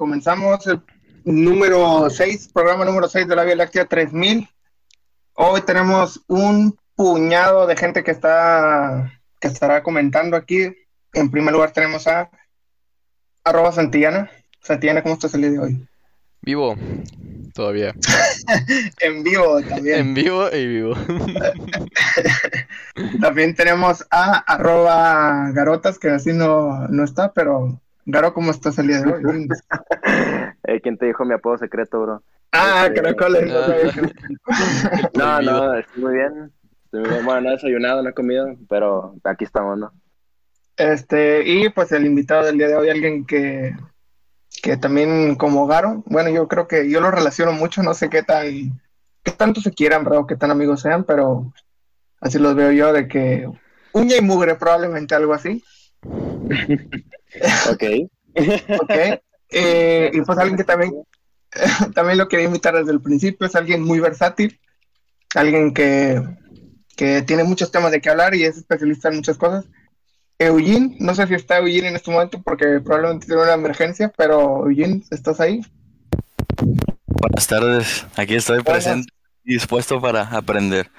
comenzamos el número 6, programa número 6 de la Vía Láctea 3000. Hoy tenemos un puñado de gente que está que estará comentando aquí. En primer lugar tenemos a arroba Santillana. Santillana, ¿cómo estás el día de hoy? Vivo, todavía. en vivo también. En vivo y vivo. también tenemos a arroba Garotas, que así no, no está, pero Garo, ¿cómo estás el día de hoy? eh, ¿Quién te dijo mi apodo secreto, bro? Ah, este... caracoles. no, no, estoy muy bien. Estoy muy bien. Bueno, no he desayunado, no he comido, pero aquí estamos, ¿no? Este, y pues el invitado del día de hoy, alguien que, que también como Garo, bueno, yo creo que yo lo relaciono mucho, no sé qué tan, qué tanto se quieran, bro, qué tan amigos sean, pero así los veo yo, de que uña y mugre, probablemente algo así. ok. ok. Eh, y pues alguien que también, también lo quería invitar desde el principio, es alguien muy versátil, alguien que, que tiene muchos temas de qué hablar y es especialista en muchas cosas. Eugene, no sé si está Eugene en este momento porque probablemente tiene una emergencia, pero Eugene, ¿estás ahí? Buenas tardes, aquí estoy Buenas. presente y dispuesto para aprender.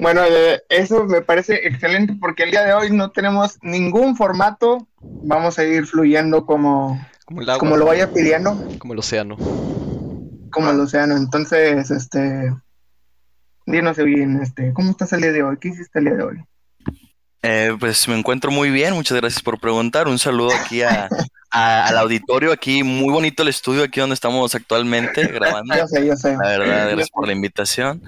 Bueno, eh, eso me parece excelente porque el día de hoy no tenemos ningún formato, vamos a ir fluyendo como, como, el agua, como lo vaya pidiendo. Como el océano. Como el océano, entonces, este, dinos bien, este, ¿cómo estás el día de hoy? ¿Qué hiciste el día de hoy? Eh, pues me encuentro muy bien, muchas gracias por preguntar. Un saludo aquí a, a, al auditorio, aquí muy bonito el estudio aquí donde estamos actualmente grabando. Yo sé, yo sé. La verdad, gracias por la invitación.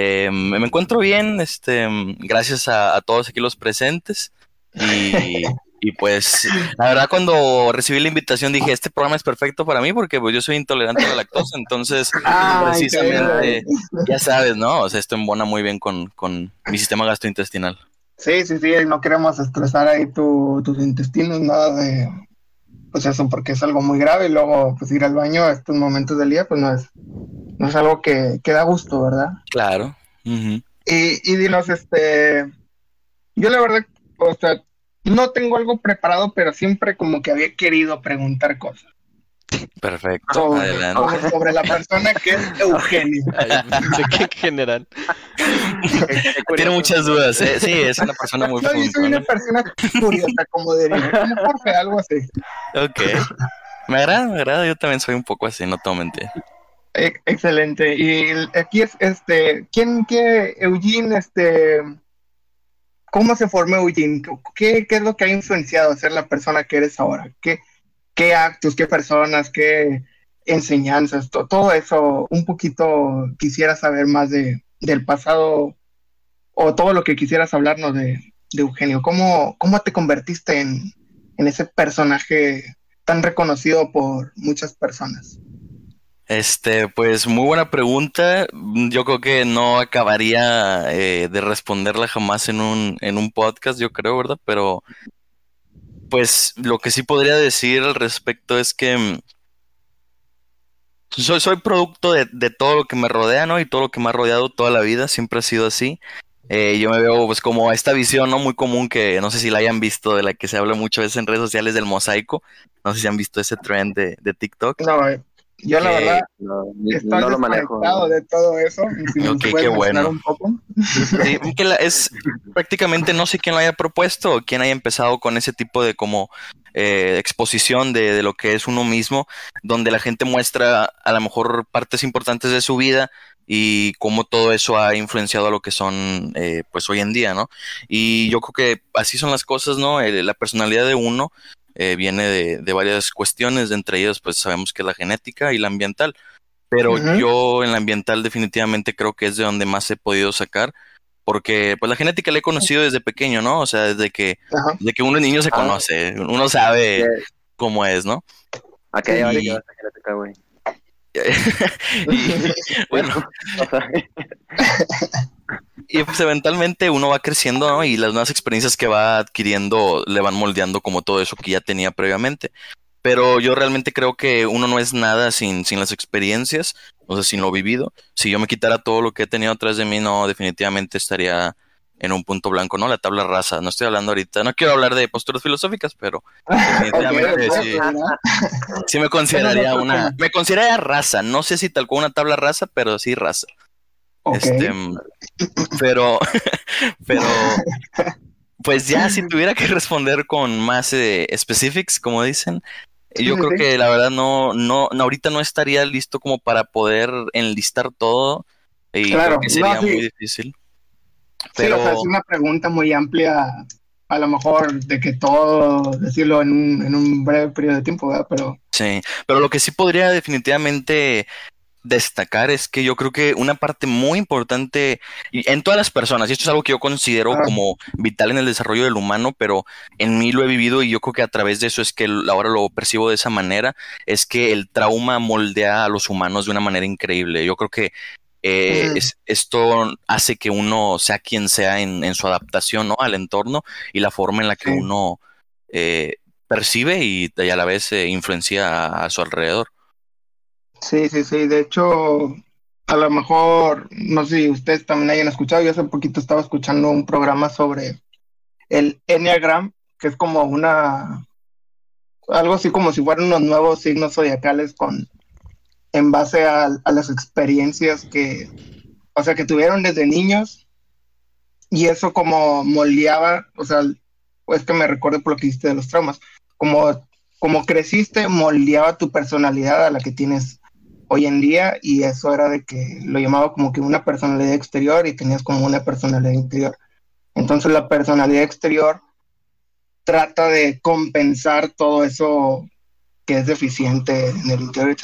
Eh, me encuentro bien, este, gracias a, a todos aquí los presentes. Y, y, pues, la verdad, cuando recibí la invitación dije, este programa es perfecto para mí porque pues, yo soy intolerante a la lactosa, entonces, Ay, precisamente, ya sabes, ¿no? O sea, esto embona muy bien con, con mi sistema gastrointestinal. Sí, sí, sí, no queremos estresar ahí tu, tus intestinos, nada de, pues eso, porque es algo muy grave y luego, pues ir al baño a estos momentos del día, pues no es, no es algo que, que da gusto, ¿verdad? Claro. Uh -huh. y, y dinos, este, yo la verdad, o sea, no tengo algo preparado, pero siempre como que había querido preguntar cosas. Perfecto, sobre, adelante. sobre, sobre la persona que es Eugenio. ¿De qué general? Tiene muchas dudas, ¿eh? Sí, es una persona muy no, yo soy una persona curiosa, como diría, como Jorge, algo así. Ok. Me agrada, me agrada, yo también soy un poco así, no te mentir. Excelente. Y aquí es este, ¿quién qué Eugene este cómo se formó Eugene? ¿Qué, ¿Qué es lo que ha influenciado a ser la persona que eres ahora? ¿Qué, qué actos, qué personas, qué enseñanzas, to, todo eso, un poquito quisiera saber más de, del pasado o todo lo que quisieras hablarnos de, de Eugenio. ¿Cómo, ¿Cómo te convertiste en, en ese personaje tan reconocido por muchas personas? Este, pues muy buena pregunta. Yo creo que no acabaría eh, de responderla jamás en un, en un podcast, yo creo, ¿verdad? Pero pues lo que sí podría decir al respecto es que soy, soy producto de, de, todo lo que me rodea, ¿no? Y todo lo que me ha rodeado toda la vida, siempre ha sido así. Eh, yo me veo pues como esta visión, ¿no? Muy común que no sé si la hayan visto, de la que se habla muchas veces en redes sociales del mosaico. No sé si han visto ese trend de, de TikTok. No, eh. Yo la verdad no, estoy no lo manejo de todo eso. Si okay, qué bueno. Un poco. Es prácticamente no sé quién lo haya propuesto o quién haya empezado con ese tipo de como eh, exposición de, de, lo que es uno mismo, donde la gente muestra a lo mejor partes importantes de su vida y cómo todo eso ha influenciado a lo que son eh, pues hoy en día, ¿no? Y yo creo que así son las cosas, ¿no? Eh, la personalidad de uno eh, viene de, de, varias cuestiones, entre ellas pues sabemos que la genética y la ambiental, pero uh -huh. yo en la ambiental definitivamente creo que es de donde más he podido sacar, porque pues la genética la he conocido desde pequeño, ¿no? O sea, desde que, uh -huh. desde que uno niño se conoce, uno sabe cómo es, ¿no? ¿A qué vale que genética, güey? y, bueno, y pues eventualmente uno va creciendo ¿no? y las nuevas experiencias que va adquiriendo le van moldeando como todo eso que ya tenía previamente. Pero yo realmente creo que uno no es nada sin, sin las experiencias, o sea, sin lo vivido. Si yo me quitara todo lo que he tenido atrás de mí, no, definitivamente estaría en un punto blanco, ¿no? La tabla rasa. No estoy hablando ahorita, no quiero hablar de posturas filosóficicas, pero definitivamente sí, sí me consideraría una, me consideraría raza. No sé si tal cual una tabla rasa, pero sí raza. Este, pero, pero, pues ya si tuviera que responder con más eh, specifics, como dicen, yo Sí, creo que la verdad no, no, no, ahorita no estaría listo como para poder enlistar todo y Claro, creo que sería no, sí. muy difícil. Sí, o sea, es una pregunta muy amplia, a lo mejor de que todo decirlo en un, en un breve periodo de tiempo, ¿verdad? Pero sí, pero lo que sí podría definitivamente destacar es que yo creo que una parte muy importante en todas las personas, y esto es algo que yo considero como vital en el desarrollo del humano, pero en mí lo he vivido y yo creo que a través de eso es que ahora lo percibo de esa manera, es que el trauma moldea a los humanos de una manera increíble. Yo creo que eh, es- esto hace que uno sea quien sea en, en su adaptación ¿no? al entorno y la forma en la que Sí. uno eh, percibe y, y a la vez eh, influencia a- a su alrededor. Sí, sí, sí. De hecho, a lo mejor, no sé si ustedes también hayan escuchado, yo hace poquito estaba escuchando un programa sobre el Enneagram, que es como una, algo así como si fueran unos nuevos signos zodiacales con, en base a, las experiencias que, o sea, que tuvieron desde niños y eso como moldeaba, o sea, es que me recuerdo por lo que dijiste de los traumas, como, como creciste, moldeaba tu personalidad a la que tienes hoy en día y eso era de que lo llamaba como que una personalidad exterior y tenías como una personalidad interior. Entonces la personalidad exterior trata de compensar todo eso que es deficiente en el interior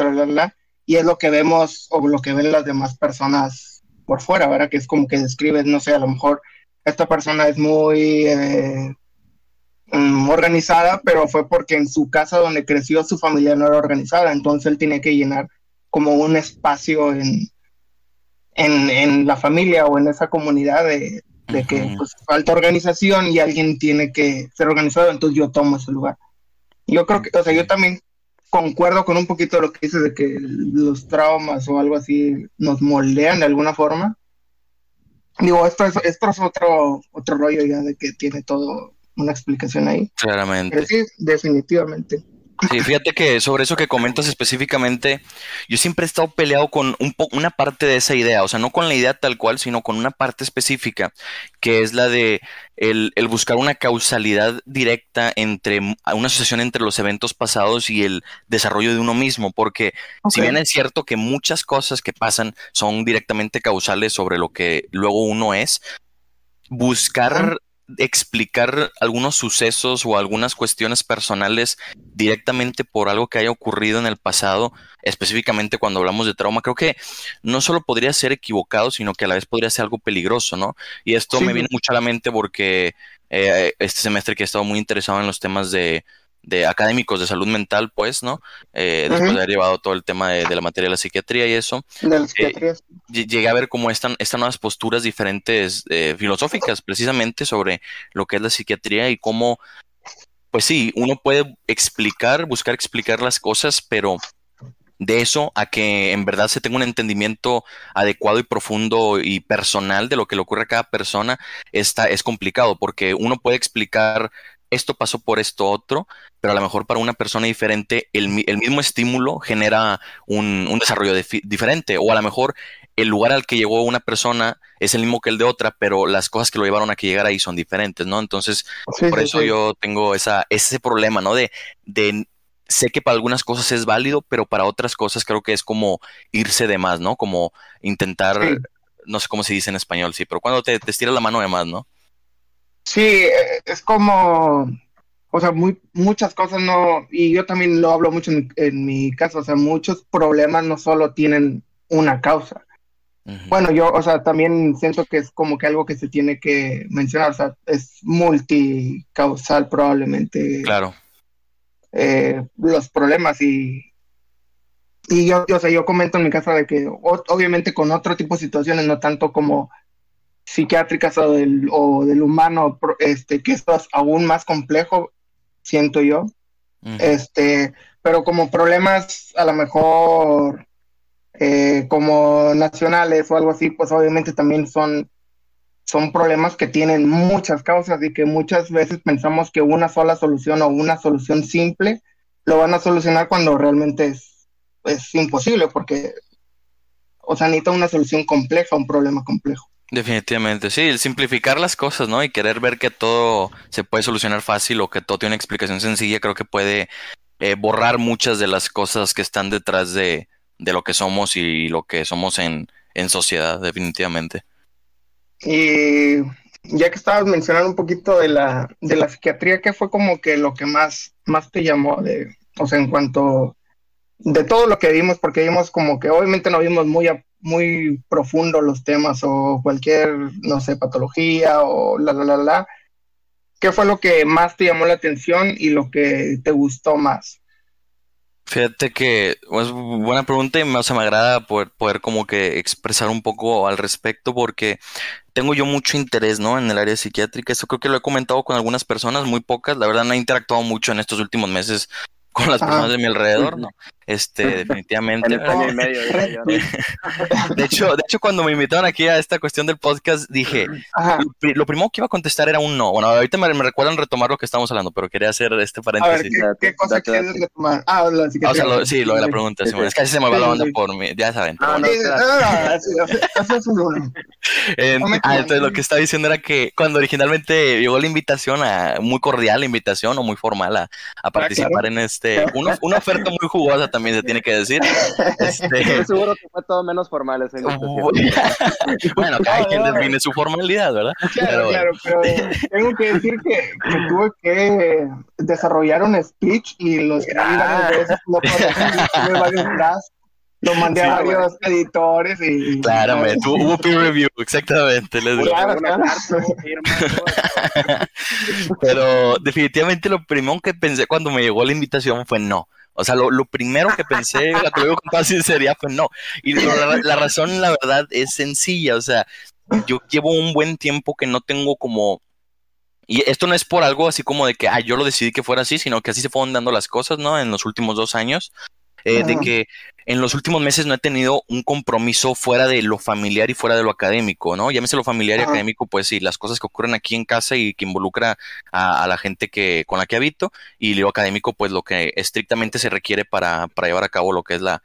y y es lo que vemos o lo que ven las demás personas por fuera, ¿verdad? Que es como que describes, no sé, a lo mejor esta persona es muy eh, mm, organizada, pero fue porque en su casa donde creció su familia no era organizada, entonces él tiene que llenar como un espacio en, en, en la familia o en esa comunidad de, de que pues, falta organización y alguien tiene que ser organizado, entonces yo tomo ese lugar. Yo creo que, o sea, yo también concuerdo con un poquito de lo que dices de que los traumas o algo así nos moldean de alguna forma. Digo, esto es, esto es otro, otro rollo ya de que tiene todo una explicación ahí. Claramente. Pero sí, definitivamente. Sí, fíjate que sobre eso que comentas específicamente, yo siempre he estado peleado con un po- una parte de esa idea, o sea, no con la idea tal cual, sino con una parte específica, que es la de el, el buscar una causalidad directa entre una asociación entre los eventos pasados y el desarrollo de uno mismo, porque si bien es cierto que muchas cosas que pasan son directamente causales sobre lo que luego uno es, buscar. Explicar algunos sucesos o algunas cuestiones personales directamente por algo que haya ocurrido en el pasado, específicamente cuando hablamos de trauma, creo que no solo podría ser equivocado, sino que a la vez podría ser algo peligroso, ¿no? Y esto Sí, me viene mucho a la mente porque eh, este semestre que he estado muy interesado en los temas de, de académicos de salud mental, pues, ¿no? Eh, después de haber llevado todo el tema de, de la materia de la psiquiatría y eso, De psiquiatrías. lle- llegué a ver cómo están estas nuevas posturas diferentes eh, filosóficas precisamente sobre lo que es la psiquiatría y cómo, pues sí, uno puede explicar, buscar explicar las cosas, pero de eso a que en verdad se tenga un entendimiento adecuado y profundo y personal de lo que le ocurre a cada persona, está, es complicado porque uno puede explicar esto pasó por esto otro, pero a lo mejor para una persona diferente el, el mismo estímulo genera un, un desarrollo diferente o a lo mejor el lugar al que llegó una persona es el mismo que el de otra, pero las cosas que lo llevaron a que llegara ahí son diferentes, ¿no? Entonces, Sí, por sí, eso sí. yo tengo esa, ese problema, ¿no? De, de sé que para algunas cosas es válido, pero para otras cosas creo que es como irse de más, ¿no? Como intentar, no sé cómo se dice en español, sí, pero cuando te, te estiras la mano de más, ¿no? Sí, eh, es como, o sea, muy, muchas cosas no, y yo también lo hablo mucho en, en mi caso, o sea, muchos problemas no solo tienen una causa. Bueno, yo, o sea, también siento que es como que algo que se tiene que mencionar, o sea, es multicausal probablemente Claro, eh, los problemas y, y yo, yo, o sea, yo comento en mi caso de que o- obviamente con otro tipo de situaciones, no tanto como psiquiátricas o del, o del humano, este, que esto es aún más complejo, siento yo, este, pero como problemas a lo mejor eh, como nacionales o algo así, pues obviamente también son son problemas que tienen muchas causas y que muchas veces pensamos que una sola solución o una solución simple lo van a solucionar cuando realmente es, es imposible porque, o sea, necesita una solución compleja, un problema complejo. Definitivamente, sí, el simplificar las cosas, ¿no? Y querer ver que todo se puede solucionar fácil o que todo tiene una explicación sencilla, creo que puede eh, borrar muchas de las cosas que están detrás de, de lo que somos y lo que somos en, en sociedad, definitivamente. Y ya que estabas mencionando un poquito de la, de la psiquiatría, ¿qué fue como que lo que más, más te llamó de, o sea, en cuanto de todo lo que vimos, porque vimos como que obviamente no vimos muy, muy profundo los temas o cualquier, no sé, patología o la, la, la, la. ¿Qué fue lo que más te llamó la atención y lo que te gustó más? Fíjate que es buena pregunta y me, o sea, me agrada poder, poder como que expresar un poco al respecto porque tengo yo mucho interés, ¿no? En el área psiquiátrica. Eso creo que lo he comentado con algunas personas, muy pocas. La verdad no he interactuado mucho en estos últimos meses con las personas de mi alrededor, ¿no? Este, definitivamente. de hecho, de hecho, cuando me invitaron aquí a esta cuestión del podcast, dije, lo primero que iba a contestar era un no. Bueno, ahorita me, recuerdan retomar lo que estábamos hablando, pero quería hacer este paréntesis. A ver, ¿qué, cosa quieres retomar? Ah, lo, sí, o sea, lo, sí, lo de la pregunta, sí, es que así se me va la onda por mí, ya saben. Ah, no, ah, entonces lo que estaba diciendo era que cuando originalmente llegó la invitación, a, muy cordial la invitación o muy formal a, a participar en este, una, una oferta muy jugosa también se tiene que decir. Este... Estoy seguro que fue todo menos formal esa bueno, cada quien define su formalidad, ¿verdad? Claro, pero... claro, pero tengo que decir que, que, tuve que desarrollar un speech y lo escribí varias veces, no varios lo mandé a varios editores y... Claro, me, hubo peer review, exactamente. Les claro, Pero definitivamente lo primero que pensé cuando me llegó la invitación fue no. O sea, lo, primero que pensé, la que digo con toda sinceridad, fue no. Y la, razón, la verdad, es sencilla. O sea, yo llevo un buen tiempo que no tengo como y esto no es por algo así como de que ah, yo lo decidí que fuera así, sino que así se fueron dando las cosas, ¿no? En los últimos dos años. Eh, de que en los últimos meses no he tenido un compromiso fuera de lo familiar y fuera de lo académico, ¿no? Llámese lo familiar y académico, pues sí, las cosas que ocurren aquí en casa y que involucra a, la gente que con la que habito, y lo académico, pues lo que estrictamente se requiere para, para llevar a cabo lo que es la,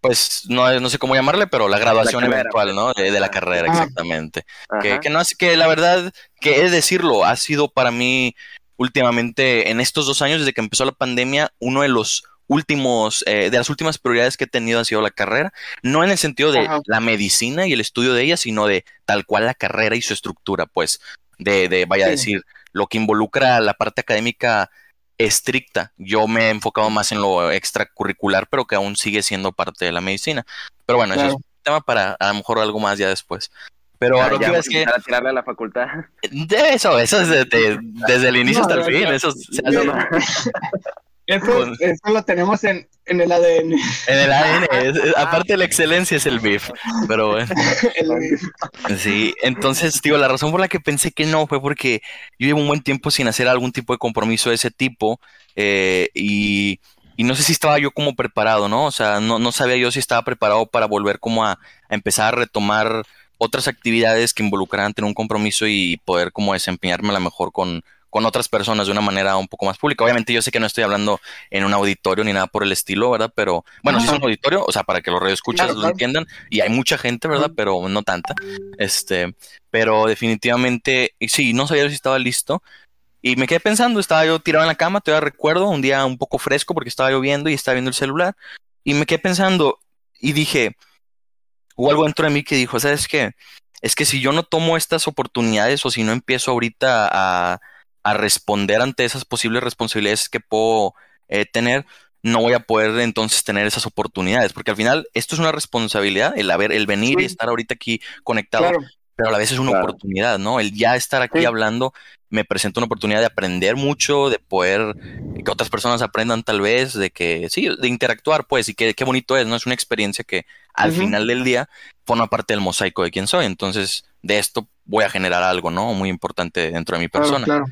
pues no, no sé cómo llamarle, pero la graduación eventual, ¿no? De, la carrera, exactamente. Que, que, no es que la verdad, que es decirlo, ha sido para mí últimamente, en estos dos años, desde que empezó la pandemia, uno de los últimos, eh, de las últimas prioridades que he tenido ha sido la carrera, no en el sentido de la medicina y el estudio de ella, sino de tal cual la carrera y su estructura, pues, de, de vaya a decir, lo que involucra la parte académica estricta. Yo me he enfocado más en lo extracurricular, pero que aún sigue siendo parte de la medicina. Pero bueno, eso es un tema para a lo mejor algo más ya después. Pero que es que. tirarle a la facultad. De eso, eso es desde el inicio hasta el fin. Eso se hace, Eso, eso, lo tenemos en, en, el ADN. En el ADN. aparte la excelencia es el BIF. Pero bueno. Sí, entonces, digo, la razón por la que pensé que no fue porque yo llevo un buen tiempo sin hacer algún tipo de compromiso de ese tipo. Eh, y, y, no sé si estaba yo como preparado, ¿no? O sea, no, no sabía yo si estaba preparado para volver como a, a empezar a retomar otras actividades que involucraran tener un compromiso y poder como desempeñarme a lo mejor con, con otras personas de una manera un poco más pública. Obviamente yo sé que no estoy hablando en un auditorio ni nada por el estilo, ¿verdad? Pero bueno, si es un auditorio, o sea, para que los radioescuchas lo entiendan, y hay mucha gente, ¿verdad? Pero no tanta. Este, pero definitivamente, sí, no sabía si estaba listo. Y me quedé pensando, estaba yo tirado en la cama, todavía recuerdo, un día un poco fresco porque estaba lloviendo y estaba viendo el celular. Y me quedé pensando y dije, hubo algo dentro de mí que dijo, ¿sabes qué? Es que si yo no tomo estas oportunidades o si no empiezo ahorita a, a responder ante esas posibles responsabilidades que puedo eh, tener, no voy a poder entonces tener esas oportunidades, porque al final esto es una responsabilidad, el haber, el venir y estar ahorita aquí conectado, pero a la vez es una oportunidad, ¿no? El ya estar aquí hablando me presenta una oportunidad de aprender mucho, de poder que otras personas aprendan tal vez, de que sí, de interactuar, pues, y que qué bonito es, ¿no? Es una experiencia que al final del día forma parte del mosaico de quién soy, entonces de esto voy a generar algo, ¿no? Muy importante dentro de mi persona. Claro,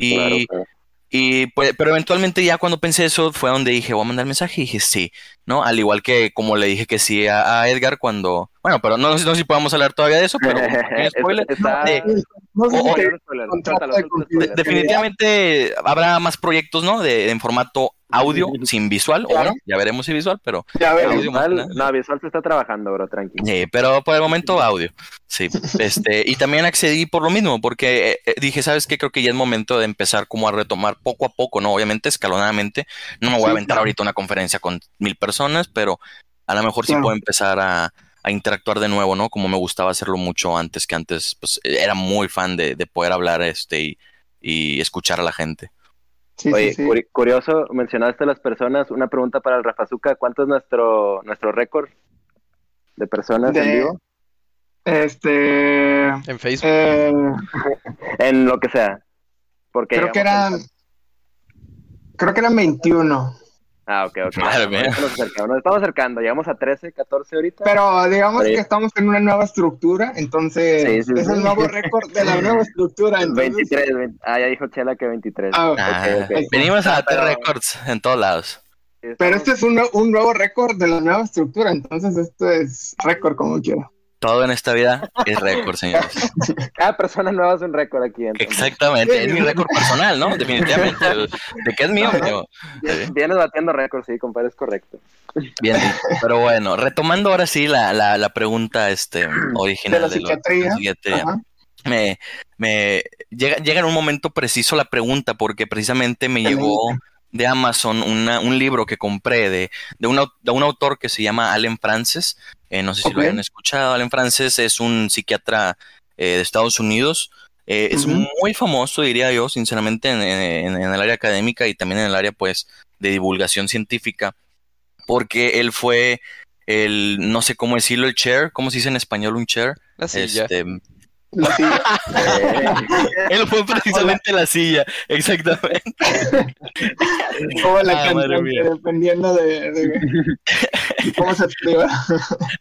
y, y pues, pero eventualmente ya cuando pensé eso fue donde dije, voy a mandar mensaje y dije sí, ¿no? Al igual que como le dije que sí a, Edgar cuando, Bueno, pero no, no sé si podemos hablar todavía de eso, pero spoiler. Definitivamente habrá más proyectos, ¿no? De, en formato audio, sin visual, o Claro. no, ya veremos si visual, pero Ya más que Visual, no, visual se está trabajando, bro, tranquilo. Sí, pero por el momento audio. Sí, este, y también accedí por lo mismo, porque eh, eh, dije, ¿sabes qué? Creo que ya es momento de empezar como a retomar poco a poco, ¿no? Obviamente escalonadamente. No me voy a aventar claro. ahorita una conferencia con mil personas, pero a lo mejor sí Claro. puedo empezar a, a interactuar de nuevo, ¿no? Como me gustaba hacerlo mucho antes, que antes, pues, era muy fan de, de poder hablar este y, y escuchar a la gente. Sí, Oye, sí, sí. curi- curioso, mencionaste a las personas, una pregunta para el Rafazuca, ¿cuánto es nuestro, nuestro récord de personas en vivo? Este. En Facebook. eh, En lo que sea. Porque creo que eran. Creo que eran 21. Ah, ok, ok. Madre mía. Nos, acercamos, nos estamos acercando, llegamos a 13, 14 ahorita. Pero digamos Sí. que estamos en una nueva estructura, entonces Sí, sí, es sí. el nuevo récord de la nueva estructura. Entonces, 23, 20 ah, ya dijo Chela que 23. ah, Ah, ok, ok. Venimos a Ah, bater pero- récords en todos lados. Pero este es un, un nuevo récord de la nueva estructura, entonces esto es récord como quiera. Todo en esta vida es récord, señores. Cada persona nueva es un récord aquí. entonces. Exactamente, es mi récord personal, ¿no? Definitivamente. el- ¿De qué es mío? mío. Bien- Vienes batiendo récords, sí, compadre, es correcto. Bien, pero bueno, retomando ahora sí la, la, la pregunta este, original De la psiquiatría. la psiquiatría. Ajá. Me, me llega, llega en un momento preciso la pregunta, porque precisamente me llegó de Amazon una- un libro que compré de, de, un, au- de un autor que se llama Allen Frances. Eh, no sé si lo hayan escuchado. Allen Frances es un psiquiatra eh, de Estados Unidos. Eh, es muy famoso, diría yo, sinceramente, en, en- en el área académica y también en el área, pues, de divulgación científica, porque él fue el, no sé cómo decirlo, el chair, ¿cómo se dice en español un chair? La silla. Este, La silla. él fue precisamente la silla, exactamente. Como la Ah, madre cantante, mía. dependiendo de, de cómo se escriba.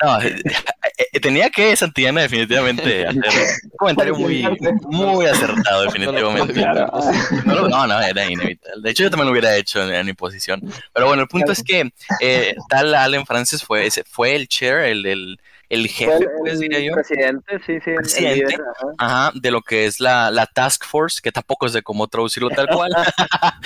No, eh, tenía que Santillana definitivamente hacer un comentario muy, muy acertado, definitivamente. No, no, no, era inevitable. De hecho, yo también lo hubiera hecho en, en mi posición. Pero bueno, el punto es que eh, tal Allen Francis fue, ese- fue el chair, el, el, el jefe, el- pues diría yo. Presidente, sí, sí. el líder, ajá. Ajá, de lo que es la, la Task Force, que tampoco sé cómo traducirlo tal cual.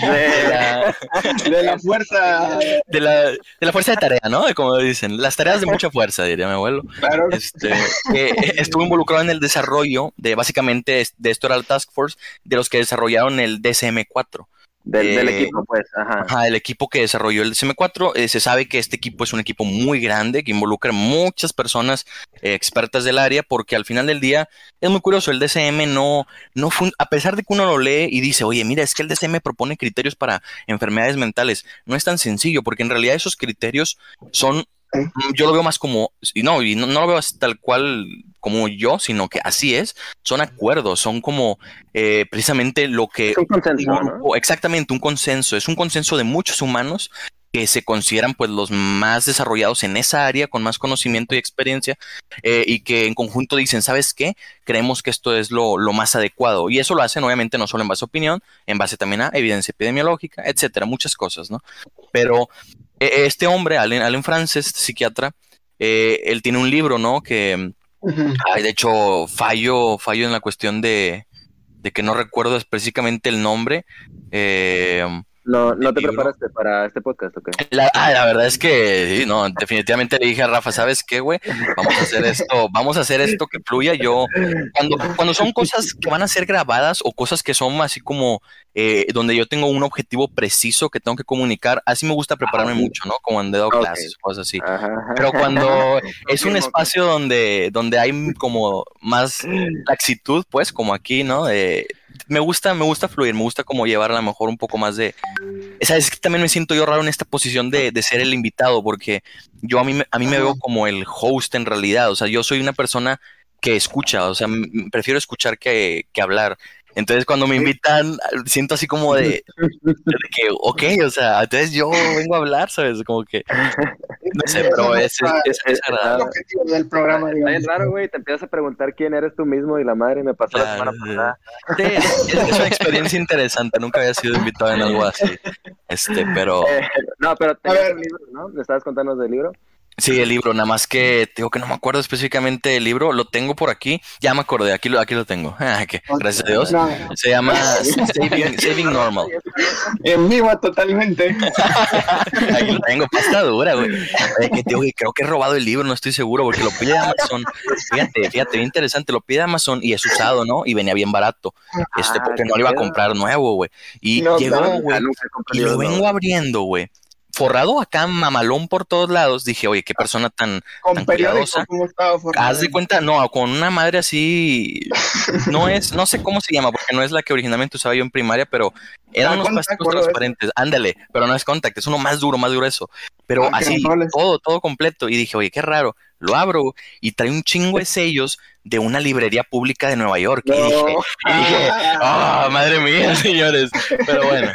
de, la, De la fuerza. de, la, de la fuerza de tarea, ¿no? De como dicen, las tareas de mucha fuerza, diría mi abuelo. Claro. Este, que estuvo involucrado en el desarrollo de básicamente de esto era la Task Force, de los que desarrollaron el DSM-4. Del, del Eh, equipo, pues, ajá. Ajá, el equipo que desarrolló el DSM-4, eh, se sabe que este equipo es un equipo muy grande, que involucra muchas personas eh, expertas del área, porque al final del día es muy curioso, el DSM no, no fun- a pesar de que uno lo lee y dice, oye, mira, es que el DSM propone criterios para enfermedades mentales, no es tan sencillo, porque en realidad esos criterios son, Mm, yo lo veo más como, y no, y no, no lo veo tal cual como yo, sino que así es, son acuerdos, son como eh, precisamente lo que Es un consenso, un ¿no? exactamente, un consenso. Es un consenso de muchos humanos que se consideran pues los más desarrollados en esa área, con más conocimiento y experiencia, eh, y que en conjunto dicen, ¿sabes qué? Creemos que esto es lo, lo más adecuado. Y eso lo hacen obviamente no solo en base a opinión, en base también a evidencia epidemiológica, etcétera, muchas cosas, ¿no? Pero este hombre, Allen, Allen Frances, psiquiatra, eh, él tiene un libro, ¿no? Que, de hecho, fallo, fallo en la cuestión de, de que no recuerdo específicamente el nombre. Eh, No, no te libro. preparaste para este podcast, ¿ok? la, ah, la verdad es que sí, no, definitivamente le dije a Rafa, ¿sabes qué, güey? Vamos a hacer esto, vamos a hacer esto que fluya. Yo, cuando, cuando son cosas que van a ser grabadas o cosas que son así como eh, donde yo tengo un objetivo preciso que tengo que comunicar, así me gusta prepararme Ah, mucho, ¿no? Como en dedo Ok. clases, cosas así. Ajá. Pero cuando es un espacio donde, donde hay como más laxitud, pues, como aquí, ¿no? De- me gusta, me gusta fluir, me gusta como llevar a lo mejor un poco más de. Sabes que también me siento yo raro en esta posición de, de ser el invitado, porque yo a mí, me- a mí me veo como el host en realidad. O sea, yo soy una persona que escucha, o sea, prefiero escuchar que, que hablar. Entonces, cuando me invitan, siento así como de, de que, ok, o sea, entonces yo vengo a hablar, ¿sabes? Como que, no sé, pero es, es, es- es el agradable. objetivo del programa, Está bien digamos. raro, güey. Te empiezas a preguntar quién eres tú mismo y la madre me pasó la semana pasada. Sí, es, es una experiencia interesante. Nunca había sido invitado en algo así. Este, pero Eh, no, pero te A ver. un libro, ¿no? ¿Le estabas contando del libro? Sí, el libro, nada más que digo que no me acuerdo específicamente del libro, lo tengo por aquí, ya me acordé, aquí lo, aquí lo tengo, Ah, gracias a Dios, No, se llama Saving, Saving Normal. en vivo totalmente. Aquí lo tengo, pasta dura, güey. Que, tío, creo que he robado el libro, no estoy seguro, porque lo pide Amazon. Fíjate, fíjate, bien interesante, lo pide Amazon y es usado, ¿no? Y venía bien barato, este, Ah, porque no lo iba a comprar nuevo, güey. Y No, llegó, güey, y lo vengo abriendo, güey. Forrado acá, mamalón por todos lados. Dije, oye, qué persona tan, Con Tan cuidadosa. Haz de cuenta, no, con una madre así, no es, no sé cómo se llama, porque no es la que originalmente usaba yo en primaria, pero eran Ah, unos plásticos transparentes, ándale, pero no es contact, es uno más duro, más grueso, pero Ah, así, no todo, todo completo, y dije, oye, qué raro, lo abro y trae un chingo de sellos de una librería pública de Nueva York, y dije, y dije, ah, madre mía, señores, pero bueno,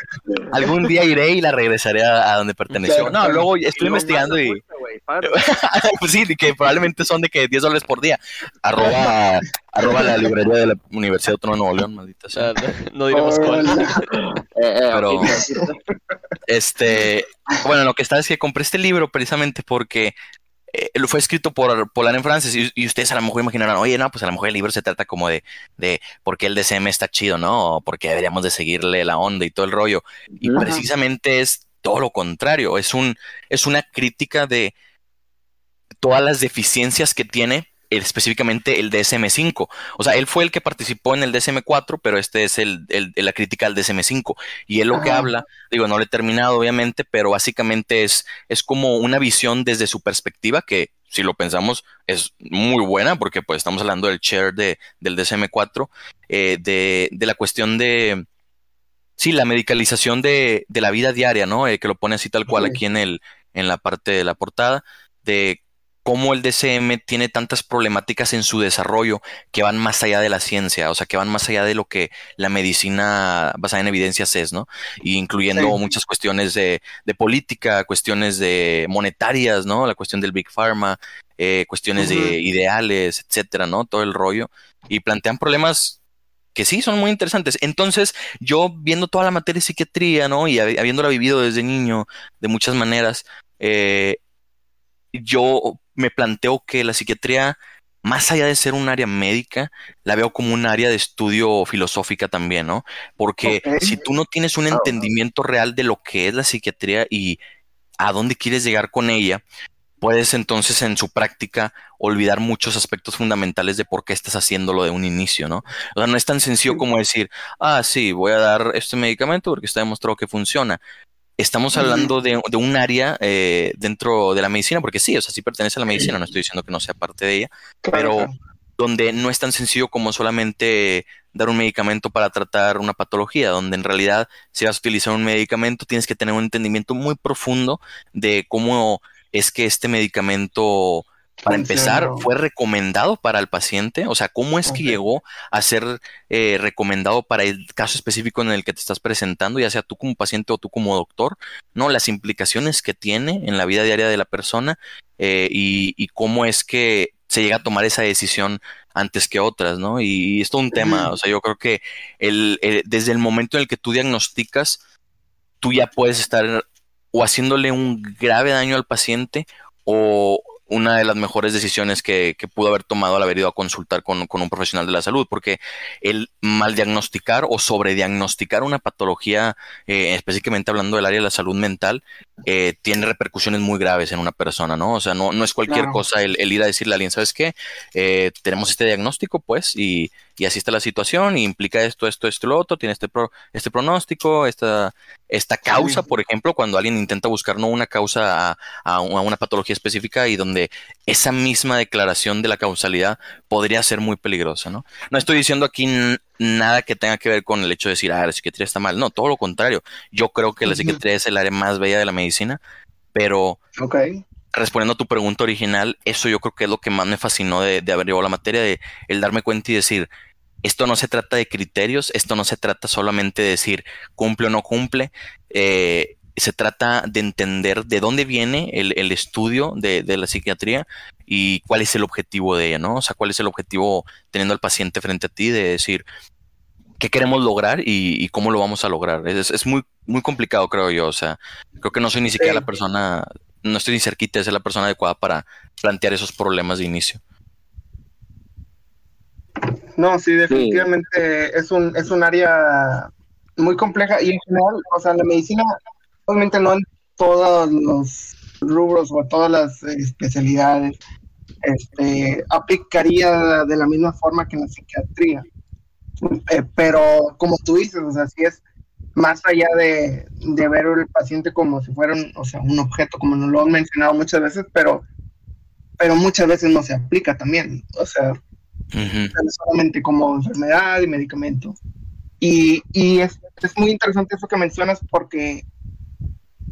algún día iré y la regresaré a, a donde perteneció, no, Claro. luego estuve investigando y... pues sí, que probablemente son de que 10 dólares por día. Arroba, arroba la librería de la Universidad Autónoma de Nuevo León, maldita O sea. sea, no, no diremos Oh, cuál. Pero- Este, bueno, lo que está es que compré este libro precisamente porque eh, fue escrito por Polar en Francis y, y ustedes a lo mejor imaginarán, oye, no, pues a lo mejor el libro se trata como de, de por qué el DCM está chido, ¿no? O por qué deberíamos de seguirle la onda y todo el rollo. Y Ajá. precisamente es todo lo contrario, es un, es una crítica de todas las deficiencias que tiene específicamente el DSM5. O sea, él fue el que participó en el DSM4, pero este es el, el- la crítica al DSM5. Y él lo que habla, digo, no lo he terminado obviamente, pero básicamente es, es como una visión desde su perspectiva que, si lo pensamos, es muy buena, porque pues estamos hablando del chair de, del DSM4, eh, de, de la cuestión de... Sí, la medicalización de, de la vida diaria, ¿no? Eh, que lo pone así tal cual aquí en el, en la parte de la portada, de cómo el DCM tiene tantas problemáticas en su desarrollo que van más allá de la ciencia, o sea, que van más allá de lo que la medicina basada en evidencias es, ¿no? Y incluyendo Sí. muchas cuestiones de, de política, cuestiones de monetarias, ¿no? La cuestión del Big Pharma, eh, cuestiones de ideales, etcétera, ¿no? Todo el rollo. Y plantean problemas que sí son muy interesantes. Entonces, yo viendo toda la materia de psiquiatría, ¿no? Y habi- habiéndola vivido desde niño de muchas maneras, eh, yo me planteo que la psiquiatría, más allá de ser un área médica, la veo como un área de estudio filosófica también, ¿no? Porque si tú no tienes un Ah, entendimiento real de lo que es la psiquiatría y a dónde quieres llegar con ella, puedes entonces en su práctica olvidar muchos aspectos fundamentales de por qué estás haciéndolo de un inicio, ¿no? O sea, no es tan sencillo como decir, ah, sí, voy a dar este medicamento porque está demostrado que funciona. Estamos hablando de, de un área eh, dentro de la medicina, porque sí, o sea, sí pertenece a la medicina, no estoy diciendo que no sea parte de ella, Claro, pero donde no es tan sencillo como solamente dar un medicamento para tratar una patología, donde en realidad si vas a utilizar un medicamento tienes que tener un entendimiento muy profundo de cómo es que este medicamento, para empezar, Funciona. fue recomendado para el paciente, o sea, cómo es que llegó a ser eh, recomendado para el caso específico en el que te estás presentando, ya sea tú como paciente o tú como doctor, ¿no? Las implicaciones que tiene en la vida diaria de la persona eh, y, y cómo es que se llega a tomar esa decisión antes que otras, ¿no? Y, y es un tema, o sea, yo creo que el, el- desde el momento en el que tú diagnosticas, tú ya puedes estar o haciéndole un grave daño al paciente o una de las mejores decisiones que, que pudo haber tomado al haber ido a consultar con, con un profesional de la salud, porque el mal diagnosticar o sobrediagnosticar una patología, eh, específicamente hablando del área de la salud mental, eh, tiene repercusiones muy graves en una persona, ¿no? O sea, no, no es cualquier Claro. cosa el, el ir a decirle a alguien, ¿sabes qué? Eh, tenemos este diagnóstico, pues, y, y así está la situación, y implica esto, esto, esto, lo otro, tiene este, pro- este pronóstico, esta, esta causa, por ejemplo, cuando alguien intenta buscar no una causa a, a un- a una patología específica y donde esa misma declaración de la causalidad podría ser muy peligrosa, ¿no? No estoy diciendo aquí nada que tenga que ver con el hecho de decir, ah, la psiquiatría está mal. No, todo lo contrario. Yo creo que la psiquiatría es el área más bella de la medicina, pero respondiendo a tu pregunta original, eso yo creo que es lo que más me fascinó de, de haber llevado la materia, de el darme cuenta y decir, esto no se trata de criterios, esto no se trata solamente de decir cumple o no cumple, eh, se trata de entender de dónde viene el, el estudio de, de la psiquiatría y cuál es el objetivo de ella, ¿no? O sea, cuál es el objetivo teniendo al paciente frente a ti de decir qué queremos lograr y, y cómo lo vamos a lograr. Es, es muy, muy complicado, creo yo. O sea, creo que no soy ni siquiera Sí. la persona no estoy ni cerquita de ser la persona adecuada para plantear esos problemas de inicio. No, sí, definitivamente es un es un área muy compleja y en general, o sea, la medicina, obviamente no en todos los rubros o todas las especialidades, este, aplicaría de la misma forma que en la psiquiatría. Eh, pero como tú dices, o sea, si es más allá de, ver al paciente como si fuera un, o sea, un objeto, como nos lo han mencionado muchas veces, pero, pero muchas veces no se aplica también, o sea, solamente como enfermedad y medicamento. Y, y es, es, muy interesante eso que mencionas porque,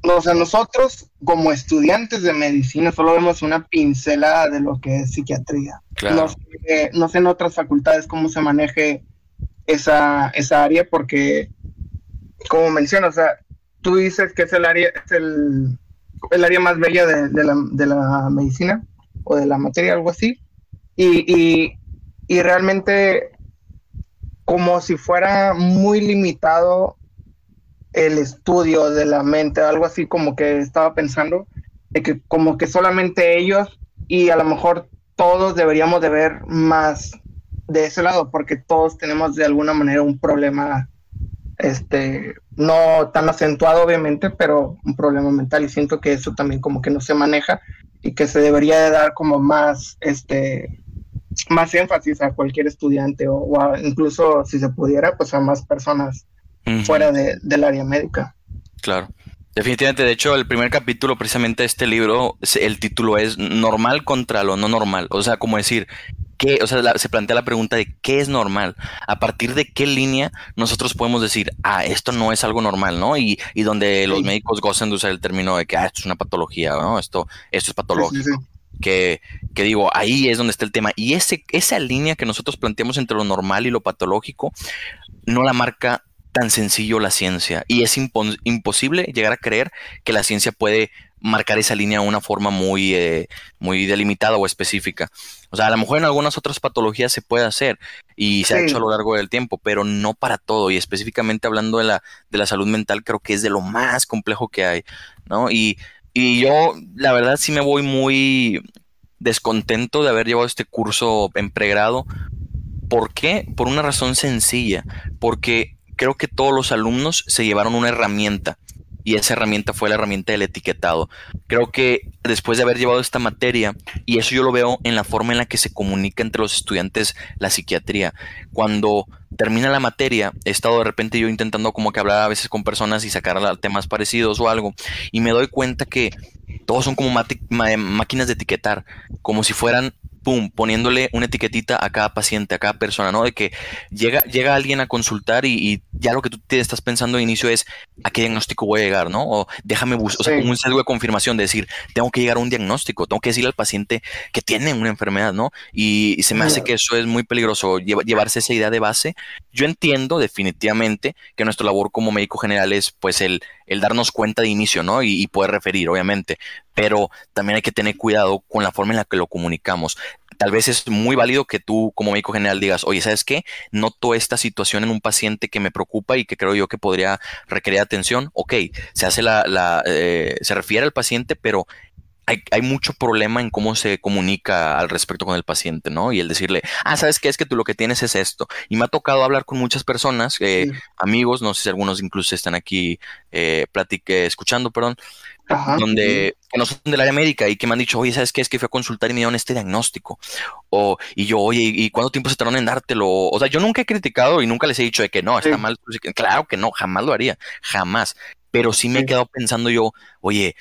o sea, nosotros como estudiantes de medicina solo vemos una pincelada de lo que es psiquiatría. No, sé, no sé en otras facultades cómo se maneje esa, esa área porque como mencionas, o sea, tú dices que es el área, es el, el área más bella de, la, de, la, medicina o de la materia, algo así, y, y, y realmente como si fuera muy limitado el estudio de la mente, algo así como que estaba pensando, de que como que solamente ellos y a lo mejor todos deberíamos de ver más de ese lado, porque todos tenemos de alguna manera un problema este, no tan acentuado obviamente, pero un problema mental y siento que eso también como que no se maneja y que se debería de dar como más, este, más énfasis a cualquier estudiante o, incluso si se pudiera, pues a más personas fuera de, del área médica. Claro. Definitivamente, de hecho, el primer capítulo precisamente de este libro, el título es Normal contra lo no normal. O sea, como decir, qué, o sea, se plantea la pregunta de qué es normal, a partir de qué línea nosotros podemos decir, ah, esto no es algo normal, ¿no? Y, y donde los médicos gozan de usar el término de que, ah, esto es una patología, ¿no? Esto, esto es patológico. Que, que, digo, ahí es donde está el tema. Y ese, esa línea que nosotros planteamos entre lo normal y lo patológico, no la marca tan sencillo la ciencia. Y es imposible llegar a creer que la ciencia puede marcar esa línea de una forma muy, eh, muy delimitada o específica. O sea, a lo mejor en algunas otras patologías se puede hacer y se ha hecho a lo largo del tiempo, pero no para todo. Y específicamente hablando de la, de la salud mental, creo que es de lo más complejo que hay, ¿no? Y, y yo, la verdad, sí me voy muy descontento de haber llevado este curso en pregrado. ¿Por qué? Por una razón sencilla, porque creo que todos los alumnos se llevaron una herramienta y esa herramienta fue la herramienta del etiquetado. Creo que después de haber llevado esta materia, y eso yo lo veo en la forma en la que se comunica entre los estudiantes la psiquiatría, cuando termina la materia, he estado de repente yo intentando como que hablar a veces con personas y sacar temas parecidos o algo, y me doy cuenta que todos son como máquinas de etiquetar, como si fueran pum, poniéndole una etiquetita a cada paciente, a cada persona, ¿no? De que llega, llega alguien a consultar y, ya lo que tú te estás pensando de inicio es a qué diagnóstico voy a llegar, ¿no? O déjame buscar, o sea, como un sesgo de confirmación de decir, tengo que llegar a un diagnóstico, tengo que decirle al paciente que tiene una enfermedad, ¿no? Y, se me hace que eso es muy peligroso, llevarse esa idea de base. Yo entiendo definitivamente que nuestra labor como médico general es pues el, el darnos cuenta de inicio, ¿no? Y, y poder referir, obviamente, pero también hay que tener cuidado con la forma en la que lo comunicamos tal vez es muy válido que tú como médico general digas, oye, ¿sabes qué? Noto esta situación en un paciente que me preocupa y que creo yo que podría requerir atención. Ok, se hace la, la eh, se refiere al paciente, pero hay, hay, mucho problema en cómo se comunica al respecto con el paciente, ¿no? Y el decirle, ah, ¿sabes qué? Es que tú lo que tienes es esto. Y me ha tocado hablar con muchas personas, eh, amigos, no sé si algunos incluso están aquí eh, platique, escuchando, perdón, donde que no son del área médica y que me han dicho, oye, ¿sabes qué? Es que fui a consultar y me dieron este diagnóstico. O, y yo, oye, ¿y cuánto tiempo se tardaron en dártelo? O sea, yo nunca he criticado y nunca les he dicho de que no, está mal. Claro que no, jamás lo haría, jamás. Pero sí me he quedado pensando yo, oye,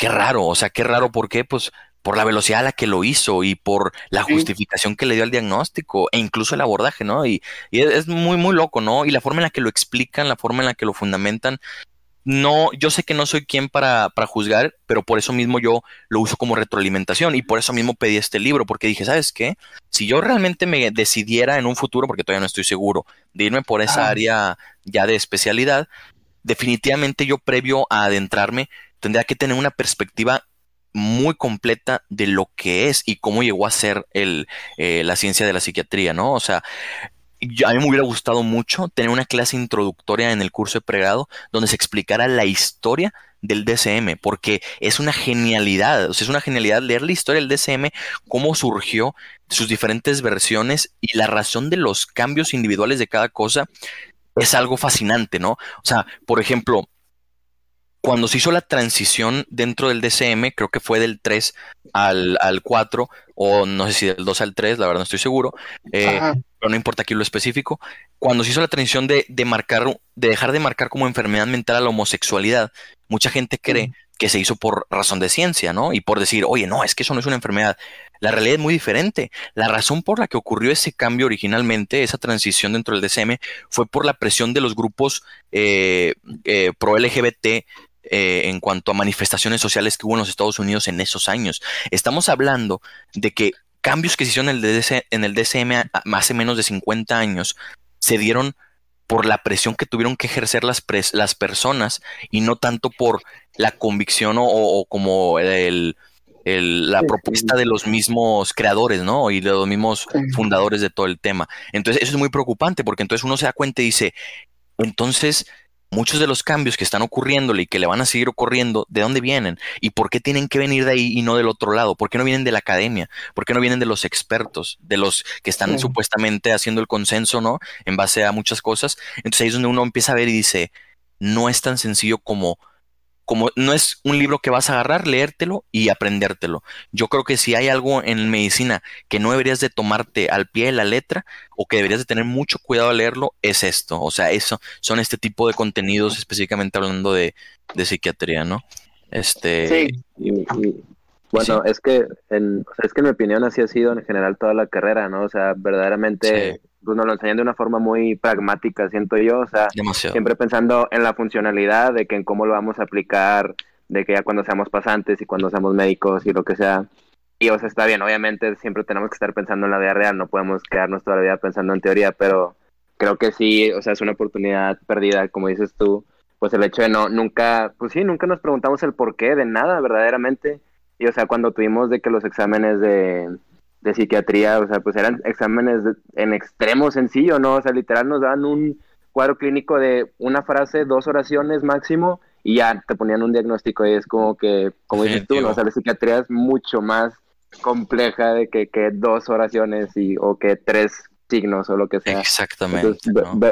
qué raro, o sea, qué raro, ¿por qué? Pues por la velocidad a la que lo hizo y por la justificación que le dio al diagnóstico e incluso el abordaje, ¿no? Y, y es, muy, muy loco, ¿no? Y la forma en la que lo explican, la forma en la que lo fundamentan, no, yo sé que no soy quien para, para, juzgar, pero por eso mismo yo lo uso como retroalimentación y por eso mismo pedí este libro, porque dije, ¿sabes qué? Si yo realmente me decidiera en un futuro, porque todavía no estoy seguro, de irme por esa área ya de especialidad, definitivamente yo previo a adentrarme tendría que tener una perspectiva muy completa de lo que es y cómo llegó a ser el, eh, la ciencia de la psiquiatría, ¿no? O sea, a mí me hubiera gustado mucho tener una clase introductoria en el curso de pregrado donde se explicara la historia del DCM, porque es una genialidad, o sea, es una genialidad leer la historia del DCM, cómo surgió, sus diferentes versiones y la razón de los cambios individuales de cada cosa es algo fascinante, ¿no? O sea, por ejemplo, cuando se hizo la transición dentro del DCM, creo que fue del 3 al, 4, o no sé si del 2 al 3, la verdad no estoy seguro, eh, pero no importa aquí lo específico, cuando se hizo la transición de, de, marcar, de dejar de marcar como enfermedad mental a la homosexualidad, mucha gente cree que se hizo por razón de ciencia, ¿no? Y por decir, oye, no, es que eso no es una enfermedad. La realidad es muy diferente. La razón por la que ocurrió ese cambio originalmente, esa transición dentro del DCM, fue por la presión de los grupos eh, eh, pro LGBT eh, en cuanto a manifestaciones sociales que hubo en los Estados Unidos en esos años. Estamos hablando de que cambios que se hicieron en el, en el DCM hace menos de 50 años se dieron por la presión que tuvieron que ejercer las, las personas y no tanto por la convicción o, como el, la propuesta de los mismos creadores, ¿no? Y de los mismos fundadores de todo el tema. Entonces, eso es muy preocupante porque entonces uno se da cuenta y dice, entonces muchos de los cambios que están ocurriéndole y que le van a seguir ocurriendo, ¿de dónde vienen? ¿Y por qué tienen que venir de ahí y no del otro lado? ¿Por qué no vienen de la academia? ¿Por qué no vienen de los expertos, de los que están supuestamente haciendo el consenso, ¿no? En base a muchas cosas. Entonces ahí es donde uno empieza a ver y dice, no es tan sencillo como como no es un libro que vas a agarrar, leértelo y aprendértelo. Yo creo que si hay algo en medicina que no deberías de tomarte al pie de la letra o que deberías de tener mucho cuidado al leerlo, es esto. O sea, eso son este tipo de contenidos, específicamente hablando de, psiquiatría, ¿no? Este. Sí. bueno, es que en, es que en mi opinión así ha sido en general toda la carrera, ¿no? O sea, verdaderamente pues nos lo enseñan de una forma muy pragmática, siento yo, o sea, siempre pensando en la funcionalidad, de que en cómo lo vamos a aplicar, de que ya cuando seamos pasantes y cuando seamos médicos y lo que sea. Y o sea, está bien, obviamente siempre tenemos que estar pensando en la vida real, no podemos quedarnos toda la vida pensando en teoría, pero creo que sí, o sea, es una oportunidad perdida, como dices tú, pues el hecho de no, nunca, pues sí, nunca nos preguntamos el por qué de nada, verdaderamente. Y o sea, cuando tuvimos de que los exámenes de, de psiquiatría, o sea, pues eran exámenes en extremo sencillo, ¿no? O sea, literal nos daban un cuadro clínico de una frase, dos oraciones máximo, y ya te ponían un diagnóstico y es como que, como dices tú, ¿no? O sea, la psiquiatría es mucho más compleja de que, que dos oraciones y, o que tres signos o lo que sea. Exactamente.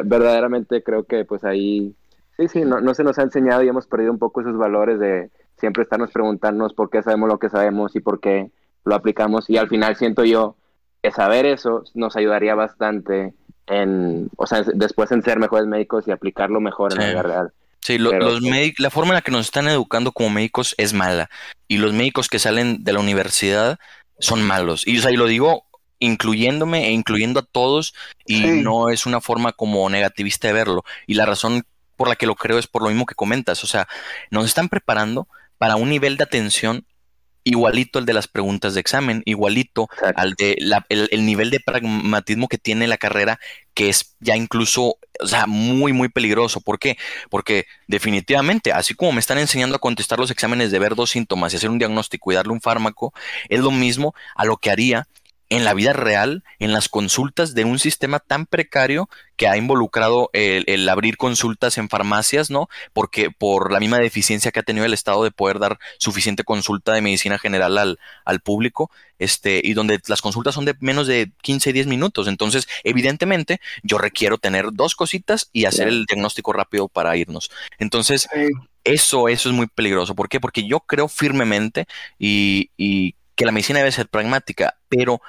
verdaderamente creo que pues ahí, sí, sí, no, no se nos ha enseñado y hemos perdido un poco esos valores de siempre estarnos preguntándonos por qué sabemos lo que sabemos y por qué lo aplicamos y al final siento yo que saber eso nos ayudaría bastante en, o sea, después en ser mejores médicos y aplicarlo mejor en la vida real. Sí, los la forma en la que nos están educando como médicos es mala y los médicos que salen de la universidad son malos. Y, o sea, y lo digo incluyéndome e incluyendo a todos y no es una forma como negativista de verlo. Y la razón por la que lo creo es por lo mismo que comentas. O sea, nos están preparando para un nivel de atención igualito al de las preguntas de examen, igualito al de el, nivel de pragmatismo que tiene la carrera, que es ya incluso, o sea, muy, muy peligroso. ¿Por qué? Porque definitivamente, así como me están enseñando a contestar los exámenes de ver dos síntomas y hacer un diagnóstico y darle un fármaco, es lo mismo a lo que haría en la vida real, en las consultas de un sistema tan precario que ha involucrado el, abrir consultas en farmacias, ¿no? Porque por la misma deficiencia que ha tenido el Estado de poder dar suficiente consulta de medicina general al, al público, este, y donde las consultas son de menos de 15, 10 minutos. Entonces, evidentemente, yo requiero tener dos cositas y hacer el diagnóstico rápido para irnos. Entonces, eso, eso es muy peligroso. ¿Por qué? Porque yo creo firmemente y, y que la medicina debe ser pragmática, pero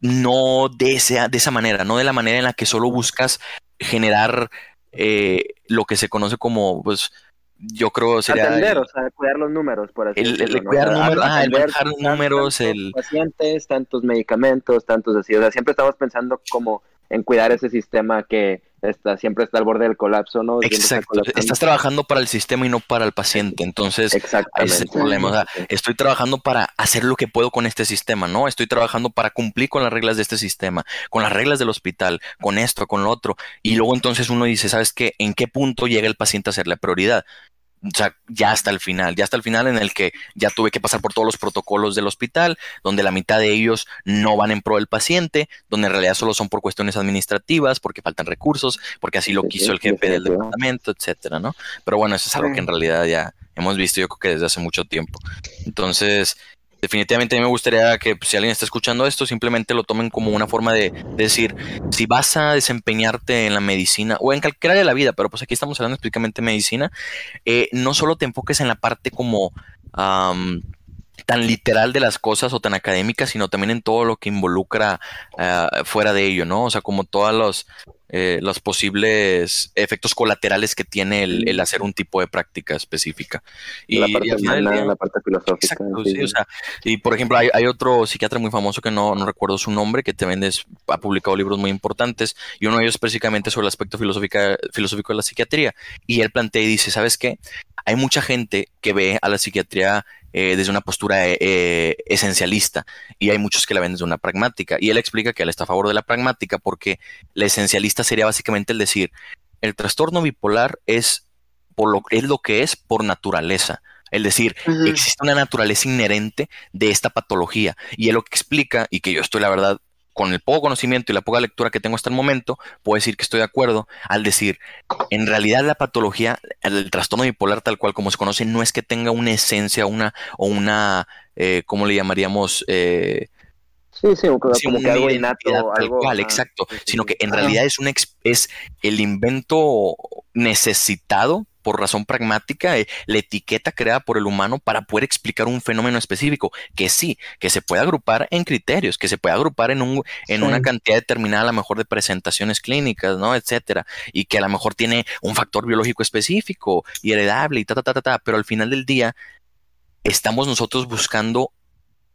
no de esa, de esa manera, no de la manera en la que solo buscas generar eh, lo que se conoce como, pues, yo creo sería... Atender, o sea, cuidar los números, por así el, decirlo. El, cuidar números, ah, el números, el... Pacientes, tantos medicamentos, tantos así, o sea, siempre estamos pensando como en cuidar ese sistema que está, siempre está al borde del colapso, ¿no? Exacto. Estás trabajando para el sistema y no para el paciente. Entonces, es el problema. O sea, estoy trabajando para hacer lo que puedo con este sistema, ¿no? Estoy trabajando para cumplir con las reglas de este sistema, con las reglas del hospital, con esto, con lo otro. Y luego entonces uno dice, ¿sabes qué? ¿En qué punto llega el paciente a ser la prioridad? O sea, ya hasta el final, ya hasta el final en el que ya tuve que pasar por todos los protocolos del hospital, donde la mitad de ellos no van en pro del paciente, donde en realidad solo son por cuestiones administrativas, porque faltan recursos, porque así lo quiso el jefe del departamento, etcétera, ¿no? Pero bueno, eso es algo que en realidad ya hemos visto yo creo que desde hace mucho tiempo. Entonces, definitivamente a mí me gustaría que pues, si alguien está escuchando esto, simplemente lo tomen como una forma de, decir, si vas a desempeñarte en la medicina o en cualquier área de la vida, pero pues aquí estamos hablando específicamente de medicina, eh, no solo te enfoques en la parte como... tan literal de las cosas o tan académica, sino también en todo lo que involucra ah, fuera de ello, ¿no? O sea, como todos los, eh, los posibles efectos colaterales que tiene el, hacer un tipo de práctica específica. Y, la parte, la parte filosófica. y por ejemplo, hay, hay, otro psiquiatra muy famoso que no, no recuerdo su nombre, que también ha publicado libros muy importantes, y uno de ellos específicamente sobre el aspecto filosófico, filosófico de la psiquiatría. Y él plantea y dice, ¿sabes qué? Hay mucha gente que ve a la psiquiatría eh, desde una postura eh, eh, esencialista y hay muchos que la ven desde una pragmática. Y él explica que él está a favor de la pragmática porque la esencialista sería básicamente el decir, el trastorno bipolar es, por lo, es lo que es por naturaleza. Es decir, existe una naturaleza inherente de esta patología. Y él lo que explica, y que yo estoy la verdad con el poco conocimiento y la poca lectura que tengo hasta el momento, puedo decir que estoy de acuerdo al decir, en realidad la patología, el, trastorno bipolar tal cual como se conoce, no es que tenga una esencia una, o una, eh, ¿cómo le llamaríamos? Eh, sí, sí, como, que algo innato. Tal cual, exacto, sino que en realidad es, un, es el invento necesitado por razón pragmática, eh, la etiqueta creada por el humano para poder explicar un fenómeno específico, que sí, que se puede agrupar en criterios, que se puede agrupar en, un, en una cantidad determinada a lo mejor de presentaciones clínicas, ¿no? Etcétera, y que a lo mejor tiene un factor biológico específico y heredable y ta, ta, ta, ta, ta, pero al final del día estamos nosotros buscando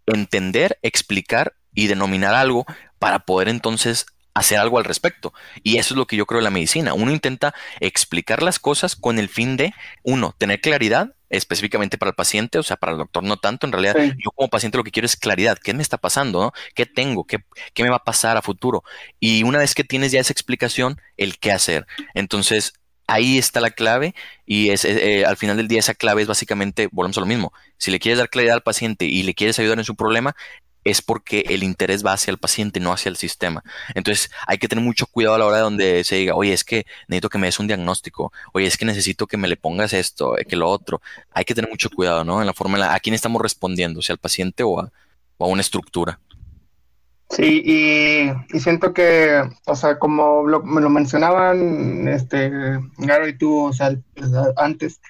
entender, explicar y denominar algo para poder entonces hacer algo al respecto. Y eso es lo que yo creo de la medicina. Uno intenta explicar las cosas con el fin de, uno, tener claridad específicamente para el paciente, o sea, para el doctor no tanto, en realidad yo como paciente lo que quiero es claridad, ¿qué me está pasando? ¿Qué tengo? ¿Qué, ¿Qué me va a pasar a futuro? Y una vez que tienes ya esa explicación, el qué hacer. Entonces, ahí está la clave y es, eh, al final del día esa clave es básicamente, volvemos a lo mismo, si le quieres dar claridad al paciente y le quieres ayudar en su problema, es porque el interés va hacia el paciente, no hacia el sistema. Entonces hay que tener mucho cuidado a la hora de donde se diga, oye, es que necesito que me des un diagnóstico, oye, es que necesito que me le pongas esto, eh, que lo otro. Hay que tener mucho cuidado, ¿no? En la forma en la, a quién estamos respondiendo, si al paciente o a, una estructura. Sí, y, siento que, o sea, como me lo mencionaban, este, Garo y tú, o sea, antes,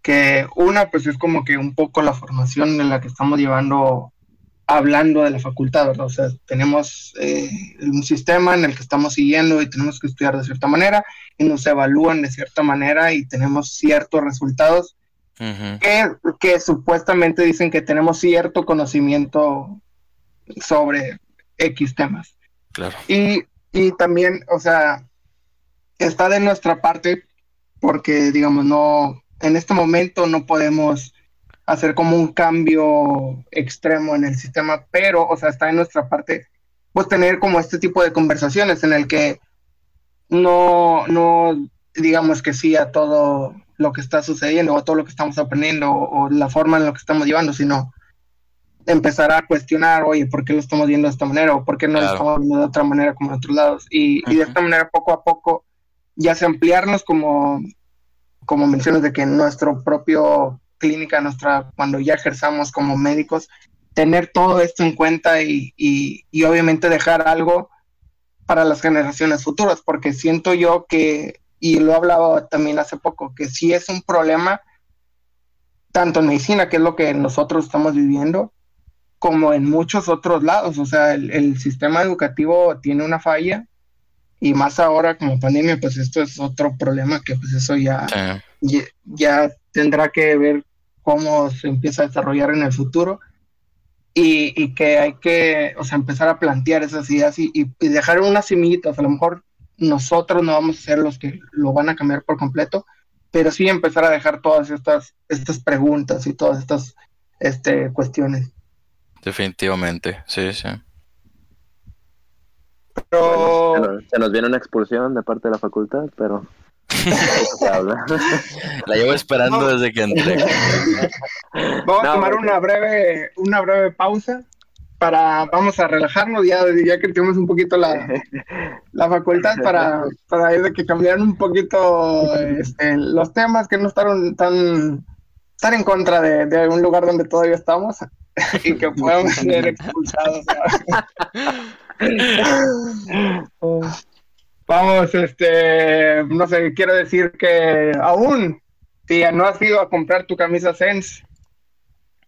que una, pues es como que un poco la formación en la que estamos llevando hablando de la facultad, ¿verdad? O sea, tenemos eh, un sistema en el que estamos siguiendo y tenemos que estudiar de cierta manera y nos evalúan de cierta manera y tenemos ciertos resultados que, que, supuestamente dicen que tenemos cierto conocimiento sobre X temas. Claro. Y, y también, o sea, está de nuestra parte porque, digamos, no, en este momento no podemos hacer como un cambio extremo en el sistema, pero, o sea, está en nuestra parte, pues tener como este tipo de conversaciones en el que no, no digamos que sí a todo lo que está sucediendo o a todo lo que estamos aprendiendo o, la forma en la que estamos llevando, sino empezar a cuestionar, oye, ¿por qué lo estamos viendo de esta manera? ¿O por qué no lo estamos viendo de otra manera como en otros lados? Y, y de esta manera, poco a poco, ya sea ampliarnos como, como mencionas de que nuestro propio clínica, nuestra, cuando ya ejerzamos como médicos, tener todo esto en cuenta y, y, obviamente dejar algo para las generaciones futuras, porque siento yo que, y lo hablaba también hace poco, que sí es un problema tanto en medicina, que es lo que nosotros estamos viviendo, como en muchos otros lados. O sea, el, sistema educativo tiene una falla y más ahora como pandemia, pues esto es otro problema que pues eso ya, ya tendrá que ver cómo se empieza a desarrollar en el futuro y, que hay que, o sea, empezar a plantear esas ideas y, dejar unas semillitas. A lo mejor nosotros no vamos a ser los que lo van a cambiar por completo, pero sí empezar a dejar todas estas, estas preguntas y todas estas este, cuestiones. Definitivamente, sí, sí. Pero... se, nos, viene una expulsión de parte de la facultad, pero La llevo esperando desde que entré. Vamos a tomar una breve, una breve pausa para, vamos a relajarnos, ya, ya que tenemos un poquito la, la facultad para, para que cambiaran un poquito este, los temas, que no estaron tan, tan en contra de, de un lugar donde todavía estamos y que podamos ser expulsados. Vamos, este, no sé, quiero decir que aún, si no has ido a comprar tu camisa Sense,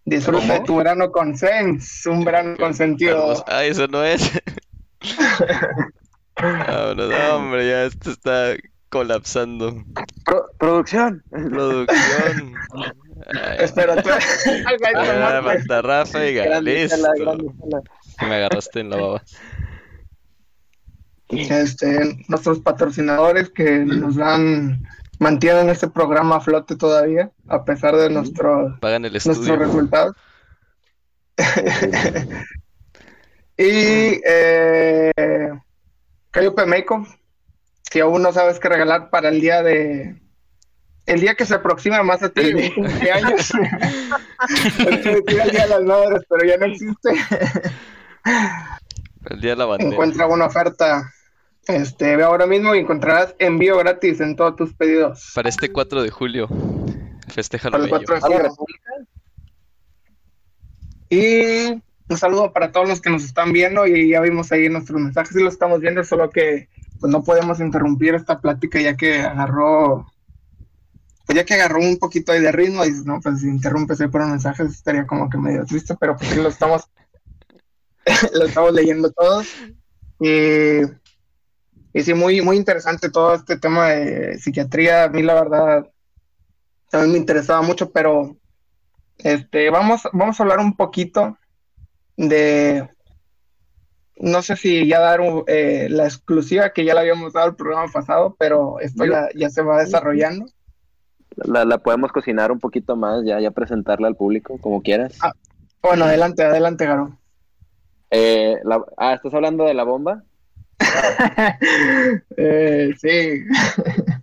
disfruta tu verano con Sense, un verano con sentido. Ah, eso no es. no, hombre, ya esto está colapsando. producción. Producción. Espera, tú. Ah, Rafa y Me agarraste en la baba este, nuestros patrocinadores que nos dan, mantienen este programa a flote todavía, a pesar de nuestro, nuestros resultados. y eh, Cayupe Makeup, si aún no sabes qué regalar para el día de el día que se aproxima más a ti, el cumpleaños. el día de las madres, pero ya no existe. El día de la bandera. Encuentra una oferta este, ve ahora mismo y encontrarás envío gratis en todos tus pedidos. Para este 4 de julio. Festeja Para el 4 de julio. Y un saludo para todos los que nos están viendo y ya vimos ahí nuestros mensajes y lo estamos viendo, solo que pues no podemos interrumpir esta plática ya que agarró pues ya que agarró un poquito ahí de ritmo y no, pues si interrumpes ahí por un mensaje estaría como que medio triste, pero pues sí lo estamos lo estamos leyendo todos. Y y sí, muy, muy interesante todo este tema de psiquiatría. A mí, la verdad, también me interesaba mucho, pero este, vamos, vamos a hablar un poquito de. No sé si ya dar eh, la exclusiva que ya la habíamos dado el programa pasado, pero esto ya, ya se va desarrollando. La, la, podemos cocinar un poquito más, ya, ya presentarla al público, como quieras. Ah, bueno, adelante, adelante, Garo. Eh, ah, ¿estás hablando de la bomba? Eh, sí.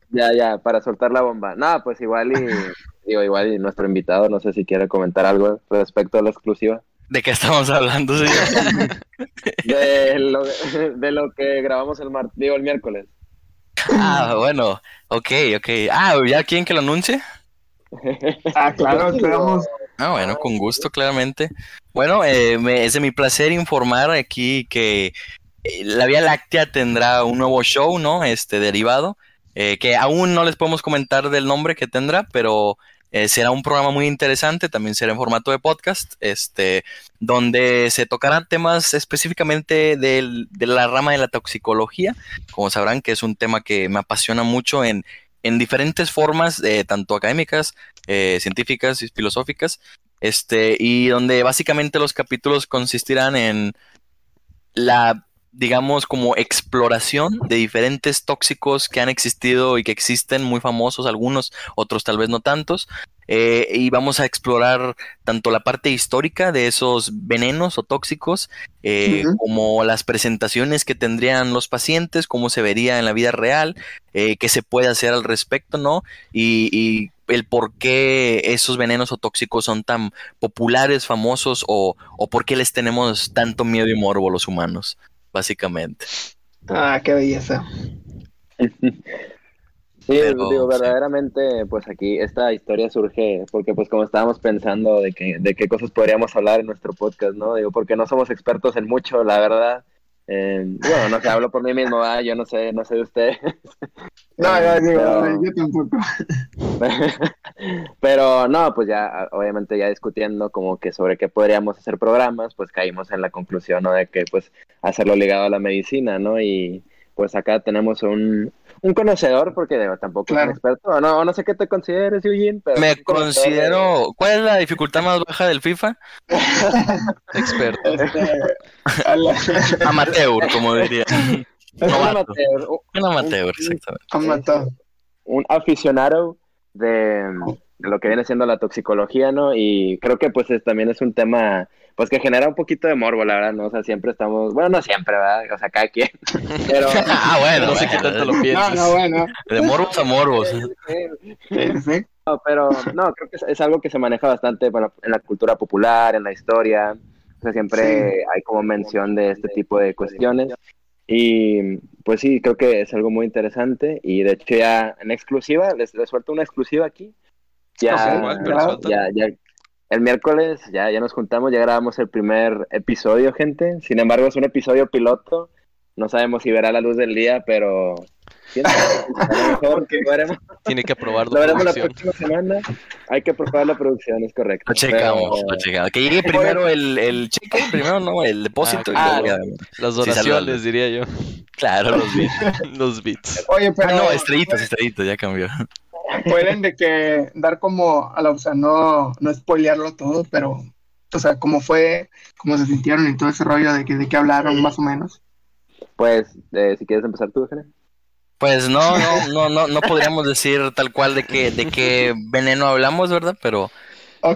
ya, ya, para soltar la bomba. No, pues igual y digo, igual y nuestro invitado, no sé si quiere comentar algo respecto a la exclusiva. ¿De qué estamos hablando, señor? de, lo, de lo que grabamos el mar digo, el miércoles. Ah, bueno, ok, ok. Ah, ¿ya quieren que lo anuncie? ah, claro, esperamos. Ah, bueno, con gusto, claramente. Bueno, eh, me, es de mi placer informar aquí que la Vía Láctea tendrá un nuevo show, ¿no? Este derivado, eh, que aún no les podemos comentar del nombre que tendrá, pero eh, será un programa muy interesante, también será en formato de podcast, este, donde se tocarán temas específicamente de la rama de la toxicología, como sabrán que es un tema que me apasiona mucho en, en diferentes formas, eh, tanto académicas, científicas y filosóficas, este, y donde básicamente los capítulos consistirán en la digamos, como exploración de diferentes tóxicos que han existido y que existen, muy famosos algunos, otros tal vez no tantos. Eh, y vamos a explorar tanto la parte histórica de esos venenos o tóxicos, eh, como las presentaciones que tendrían los pacientes, cómo se vería en la vida real, eh, qué se puede hacer al respecto, ¿no? Y, y, el por qué esos venenos o tóxicos son tan populares, famosos, o, o por qué les tenemos tanto miedo y morbo los humanos básicamente. Ah, qué belleza. Sí, digo, verdaderamente, pues aquí esta historia surge porque pues como estábamos pensando de, que, de qué cosas podríamos hablar en nuestro podcast, ¿no? Digo, porque no somos expertos en mucho, la verdad. Eh, bueno, no sé, hablo por mí mismo, yo no sé, no sé de ustedes. No, ya digo, yo tampoco. Pero no, pues ya, obviamente ya discutiendo como que sobre qué podríamos hacer programas, pues caímos en la conclusión, ¿no? De que pues hacerlo ligado a la medicina, ¿no? Y pues acá tenemos un, un conocedor, porque tampoco es un experto, no, no sé qué te consideres, Eugene, pero... Me considero... ¿Cuál es la dificultad más baja del FIFA? experto. Este, Amateur, como diría. un amateur. Un amateur, exactamente. Un aficionado de, lo que viene siendo la toxicología, ¿no? Y creo que pues también es un tema pues que genera un poquito de morbo, la verdad, ¿no? O sea, siempre estamos, bueno, no siempre, ¿verdad? O sea, cada quien. Pero... ah, bueno, no sé qué tanto lo piensas. No, no, bueno. De morbos a morbos. No, pero no, creo que es, algo que se maneja bastante bueno, en la cultura popular, en la historia. O sea, siempre hay como mención de este tipo de cuestiones. Y pues sí, creo que es algo muy interesante. Y de hecho ya en exclusiva, les, les suelto una exclusiva aquí. Ya, ya, ya, el miércoles ya, ya nos juntamos, ya grabamos el primer episodio, gente. Sin embargo, es un episodio piloto. No sabemos si verá la luz del día, pero Tiene que aprobarlo. Lo veremos la próxima semana. Hay que aprobar la producción, es correcto. Lo checamos, lo checamos. Que llegue primero el, el cheque, primero, ¿no? El depósito. Ah, Las donaciones, diría yo. Claro, los bits. los bits. Oye, pero. Ah, no, estrellitas, estrellitas, ya cambió. Pueden de que dar como a la, o sea, no, no spoilearlo todo, pero, o sea, cómo fue, cómo se sintieron y todo ese rollo de que de qué hablaron, más o menos. Pues, eh, si quieres empezar tú, Eugenia. Pues no, no, no, no, no podríamos decir tal cual de qué, de qué veneno hablamos, ¿verdad? Pero,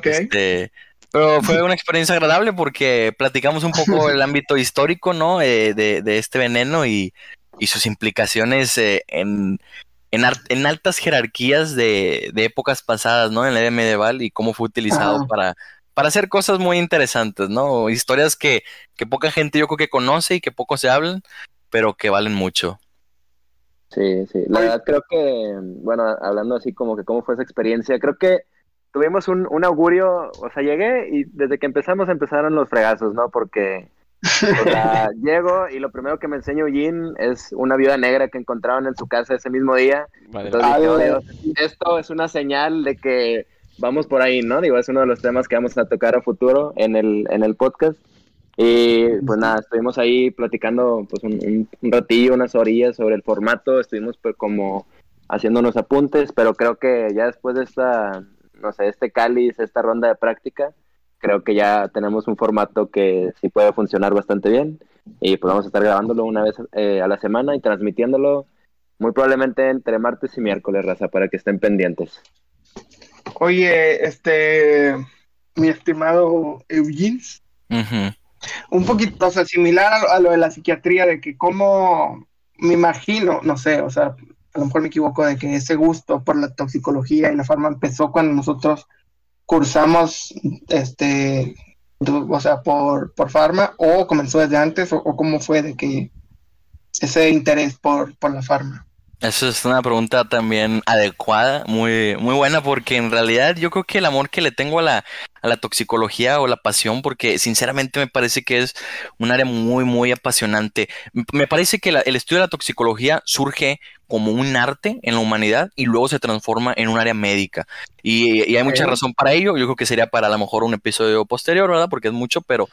este, pero fue una experiencia agradable porque platicamos un poco el ámbito histórico, ¿no? Eh, de, de, este veneno y, y sus implicaciones eh, en, en, en, altas jerarquías de, de, épocas pasadas, ¿no? En la edad medieval y cómo fue utilizado para, para hacer cosas muy interesantes, ¿no? Historias que, que poca gente yo creo que conoce y que poco se hablan, pero que valen mucho. Sí, sí. La verdad creo que, bueno, hablando así como que cómo fue esa experiencia, creo que tuvimos un, un augurio, o sea, llegué y desde que empezamos empezaron los fregazos, ¿no? Porque o sea, llego y lo primero que me enseña Eugene es una viuda negra que encontraron en su casa ese mismo día. Entonces dije, esto es una señal de que vamos por ahí, ¿no? Digo, es uno de los temas que vamos a tocar a futuro en el, en el podcast. Y pues nada, estuvimos ahí platicando pues un, ratillo, unas orillas sobre el formato, estuvimos pues como haciendo unos apuntes, pero creo que ya después de esta, no sé, este cáliz, esta ronda de práctica, creo que ya tenemos un formato que sí puede funcionar bastante bien. Y pues vamos a estar grabándolo una vez eh, a la semana y transmitiéndolo muy probablemente entre martes y miércoles, raza, para que estén pendientes. Oye, este, mi estimado Eugene, un poquito, o sea, similar a lo, de la psiquiatría, de que como me imagino, no sé, o sea, a lo mejor me equivoco de que ese gusto por la toxicología y la farma empezó cuando nosotros cursamos, este, o sea, por, por farma, o comenzó desde antes, o, cómo fue de que ese interés por, por la farma. Eso es una pregunta también adecuada, muy, muy buena, porque en realidad yo creo que el amor que le tengo a la, a la toxicología o la pasión, porque sinceramente me parece que es un área muy, muy apasionante. Me parece que el estudio de la toxicología surge como un arte en la humanidad y luego se transforma en un área médica. Y, hay mucha razón para ello. Yo creo que sería para a lo mejor un episodio posterior, ¿verdad? Porque es mucho, pero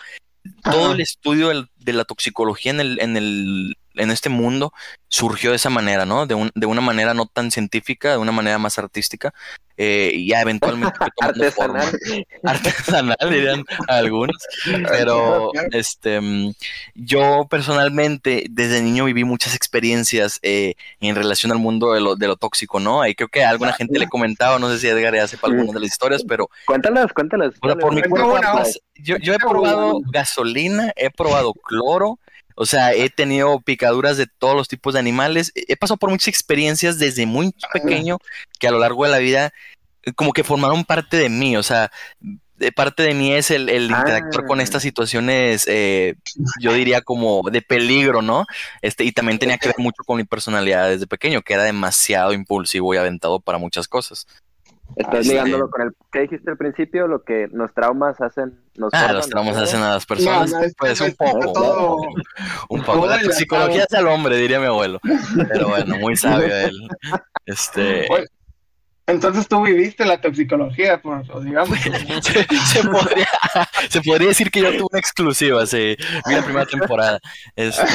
todo el estudio de la toxicología en el, en el en este mundo surgió de esa manera, ¿no? De, un, de una manera no tan científica, de una manera más artística, eh, y ya eventualmente artesanal, artesanal dirían algunos, pero este, mm, yo personalmente desde niño viví muchas experiencias eh, en relación al mundo de lo, de lo tóxico, ¿no? Y creo que a alguna gente le comentaba, no sé si Edgar ya sepa algunas de las historias, pero cuéntalas, cuéntalas. por mi pues, yo, yo he probado gasolina, he probado cloro, o sea, he tenido picaduras de todos los tipos de animales. He pasado por muchas experiencias desde muy pequeño que a lo largo de la vida eh, como que formaron parte de mí. O sea, de parte de mí es el, el interactuar con estas ah. situaciones, eh, yo diría como de peligro, ¿no? Este, y también tenía que ver mucho con mi personalidad desde pequeño, que era demasiado impulsivo y aventado para muchas cosas. Estás ligándolo con el que dijiste al principio, lo que los traumas hacen. Nos ah, los traumas hacen a las personas. pues un poco. Un poco. La psicología es al hombre, diría mi abuelo. Pero bueno, muy sabio él. Este. Entonces tú viviste la toxicología, pues, digamos. se, podría, se, podría, decir que yo tuve una exclusiva, sí, vi la primera temporada. Este,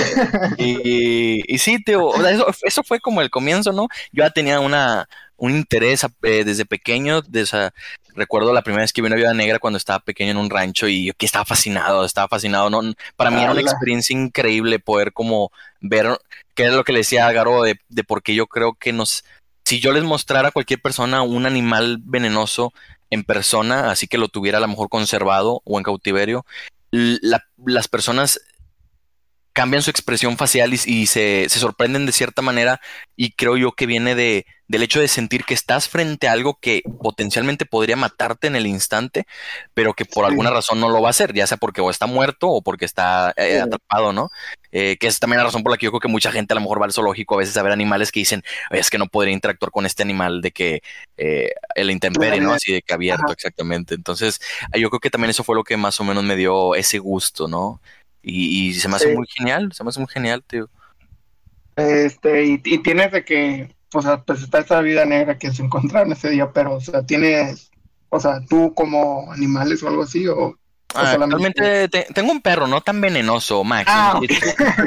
y, y, sí, tío, eso, eso, fue como el comienzo, ¿no? Yo ya tenía una, un interés eh, desde pequeño. De esa, recuerdo la primera vez que vi una vida negra cuando estaba pequeño en un rancho y yo que estaba fascinado, estaba fascinado. ¿no? Para mí era una experiencia increíble poder como ver qué es lo que le decía a Garo de, de por qué yo creo que nos... Si yo les mostrara a cualquier persona un animal venenoso en persona, así que lo tuviera a lo mejor conservado o en cautiverio, las personas cambian su expresión facial y, se, sorprenden de cierta manera y creo yo que viene de, del hecho de sentir que estás frente a algo que potencialmente podría matarte en el instante, pero que por alguna razón no lo va a hacer, ya sea porque o está muerto o porque está eh, atrapado, ¿no? Eh, que es también la razón por la que yo creo que mucha gente a lo mejor va al zoológico a veces a ver animales que dicen, es que no podría interactuar con este animal de que eh, el intemperie, ¿no? Así de que abierto, exactamente. Entonces, yo creo que también eso fue lo que más o menos me dio ese gusto, ¿no? Y, se me hace muy genial, se me hace muy genial, tío. Este, y, y tienes de que, o sea, pues está esa vida negra que se encontraron ese día, pero, o sea, tienes, o sea, tú como animales o algo así, o Ah, realmente tengo un perro no tan venenoso, Max. Ah,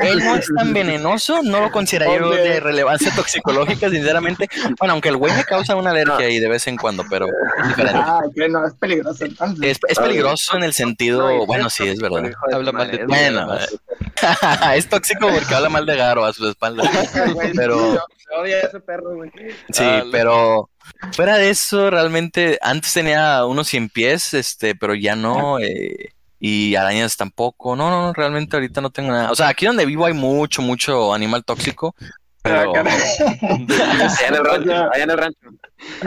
él no es tan venenoso, no lo considero yo de relevancia toxicológica, sinceramente. Bueno, aunque el güey me causa una alergia ahí de vez en cuando, pero es diferente. Ah, que no, es peligroso Es, peligroso en el sentido, bueno, sí, es verdad. Habla mal de Bueno, es tóxico porque habla mal de Garo a sus espaldas. pero... Odia ese perro, güey. Sí, pero Fuera de eso, realmente, antes tenía unos 100 pies, este, pero ya no, eh, y arañas tampoco. No, no, realmente ahorita no tengo nada. O sea, aquí donde vivo hay mucho, mucho animal tóxico. Pero... allá en el rancho, allá en el rancho.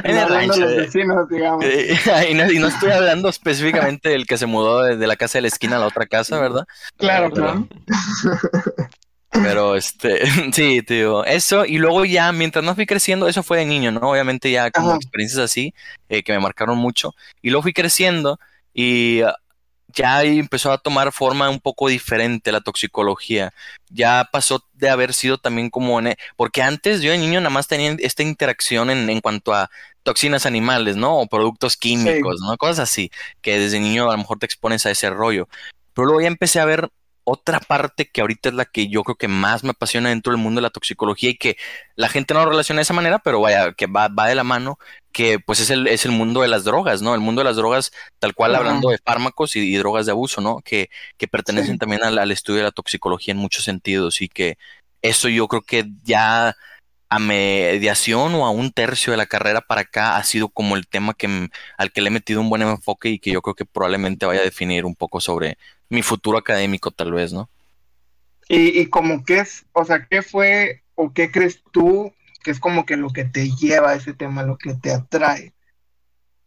En el rancho. Los vecinos, digamos. y, no, y, no, estoy hablando específicamente del que se mudó de, la casa de la esquina a la otra casa, ¿verdad? Claro, claro. Pero este, sí, tío, eso y luego ya mientras no fui creciendo, eso fue de niño, ¿no? Obviamente ya como experiencias así eh, que me marcaron mucho y luego fui creciendo y ya empezó a tomar forma un poco diferente la toxicología. Ya pasó de haber sido también como en, e, porque antes yo de niño nada más tenía esta interacción en, en cuanto a toxinas animales, ¿no? O productos químicos, ¿no? Cosas así, que desde niño a lo mejor te expones a ese rollo. Pero luego ya empecé a ver otra parte que ahorita es la que yo creo que más me apasiona dentro del mundo de la toxicología y que la gente no lo relaciona de esa manera, pero vaya, que va, va de la mano, que pues es el, es el mundo de las drogas, ¿no? El mundo de las drogas, tal cual hablando de fármacos y, drogas de abuso, ¿no? Que, que pertenecen también al, estudio de la toxicología en muchos sentidos y que eso yo creo que ya a mediación o a un tercio de la carrera para acá ha sido como el tema que, al que le he metido un buen enfoque y que yo creo que probablemente vaya a definir un poco sobre, mi futuro académico tal vez, ¿no? Y, y como qué es, o sea, ¿qué fue o qué crees tú que es como que lo que te lleva a ese tema, lo que te atrae?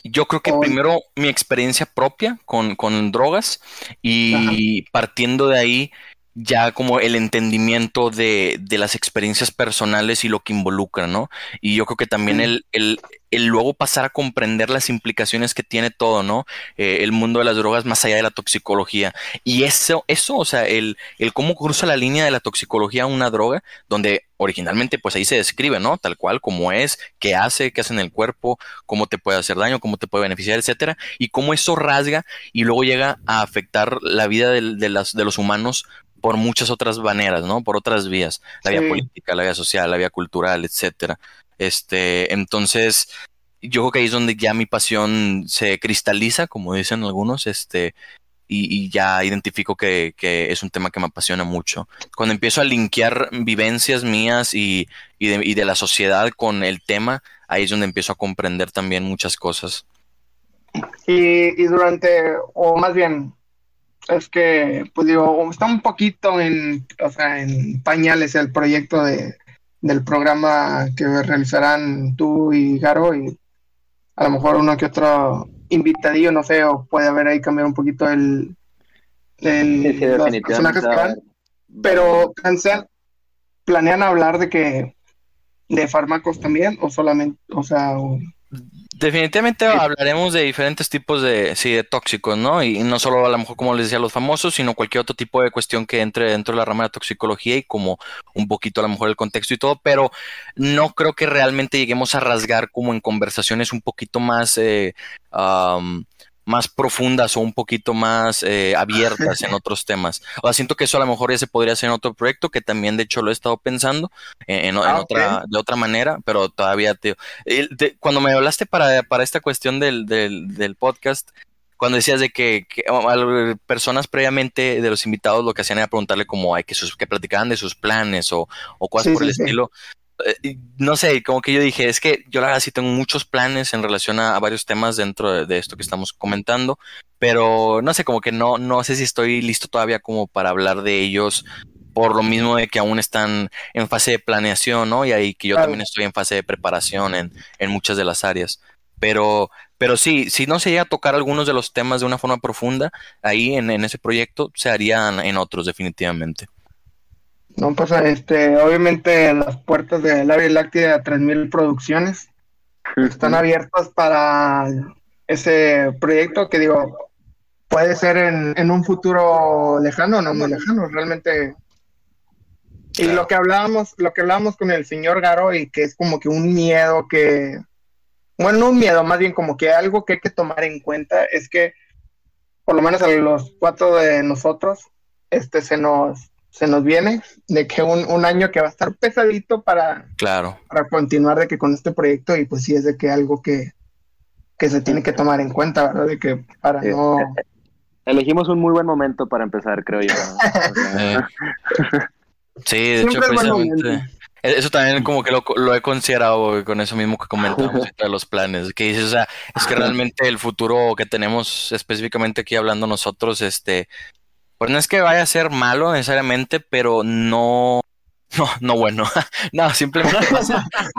Yo creo que primero mi experiencia propia con, con drogas y partiendo de ahí ya como el entendimiento de, de, las experiencias personales y lo que involucra, ¿no? Y yo creo que también el, el, el luego pasar a comprender las implicaciones que tiene todo, ¿no? Eh, el mundo de las drogas más allá de la toxicología. Y eso, eso, o sea, el, el cómo cruza la línea de la toxicología a una droga, donde originalmente pues ahí se describe, ¿no? Tal cual como es, qué hace, qué hace en el cuerpo, cómo te puede hacer daño, cómo te puede beneficiar, etcétera, y cómo eso rasga y luego llega a afectar la vida de, de, las, de los humanos por muchas otras maneras, ¿no? Por otras vías, la vía política, la vía social, la vía cultural, etcétera. Este, entonces, yo creo que ahí es donde ya mi pasión se cristaliza, como dicen algunos, este, y, ya identifico que, es un tema que me apasiona mucho. Cuando empiezo a linkear vivencias mías y, de, la sociedad con el tema, ahí es donde empiezo a comprender también muchas cosas. Y, y durante, o más bien, es que, pues digo, está un poquito en, o sea, en pañales el proyecto de, del programa que realizarán tú y Garo y a lo mejor uno que otro invitadillo, no sé, o puede haber ahí cambiar un poquito el, el los personajes Pero planean hablar de que de fármacos también o solamente, o sea, Definitivamente hablaremos de diferentes tipos de, sí, de tóxicos, ¿no? Y no solo a lo mejor, como les decía, los famosos, sino cualquier otro tipo de cuestión que entre dentro de la rama de toxicología y como un poquito a lo mejor el contexto y todo, pero no creo que realmente lleguemos a rasgar como en conversaciones un poquito más eh, más profundas o un poquito más eh, abiertas en otros temas. O sea, siento que eso a lo mejor ya se podría hacer en otro proyecto, que también de hecho lo he estado pensando en, ah, otra, de otra manera, pero todavía, tío. cuando me hablaste para, para esta cuestión del, del, podcast, cuando decías de que, personas previamente de los invitados lo que hacían era preguntarle como hay que, sus, que platicaban de sus planes o, o cosas por el estilo no sé, como que yo dije, es que yo la verdad sí tengo muchos planes en relación a, varios temas dentro de, esto que estamos comentando, pero no sé, como que no, no sé si estoy listo todavía como para hablar de ellos por lo mismo de que aún están en fase de planeación, ¿no? Y ahí que yo también estoy en fase de preparación en, en muchas de las áreas. Pero, pero sí, si no se llega a tocar algunos de los temas de una forma profunda, ahí en, en ese proyecto se harían en otros definitivamente. No, pues este, obviamente las puertas de la Vía Láctea a 3000 producciones están abiertas para ese proyecto que digo, puede ser en, en un futuro lejano, no muy lejano, realmente. Y lo que hablábamos, lo que hablábamos con el señor Garo y que es como que un miedo que, bueno, no un miedo, más bien como que algo que hay que tomar en cuenta es que por lo menos a los cuatro de nosotros, este se nos, se nos viene de que un, un año que va a estar pesadito para, claro. para continuar de que con este proyecto y pues sí es de que algo que, que se tiene que tomar en cuenta, ¿verdad? De que para no... Elegimos un muy buen momento para empezar, creo yo. Sí, de hecho, precisamente. Eso también como que lo, he considerado con eso mismo que comentamos de los planes, que dices, o sea, es que realmente el futuro que tenemos específicamente aquí hablando nosotros, este, pues no es que vaya a ser malo necesariamente, pero no, no, no bueno, no, simplemente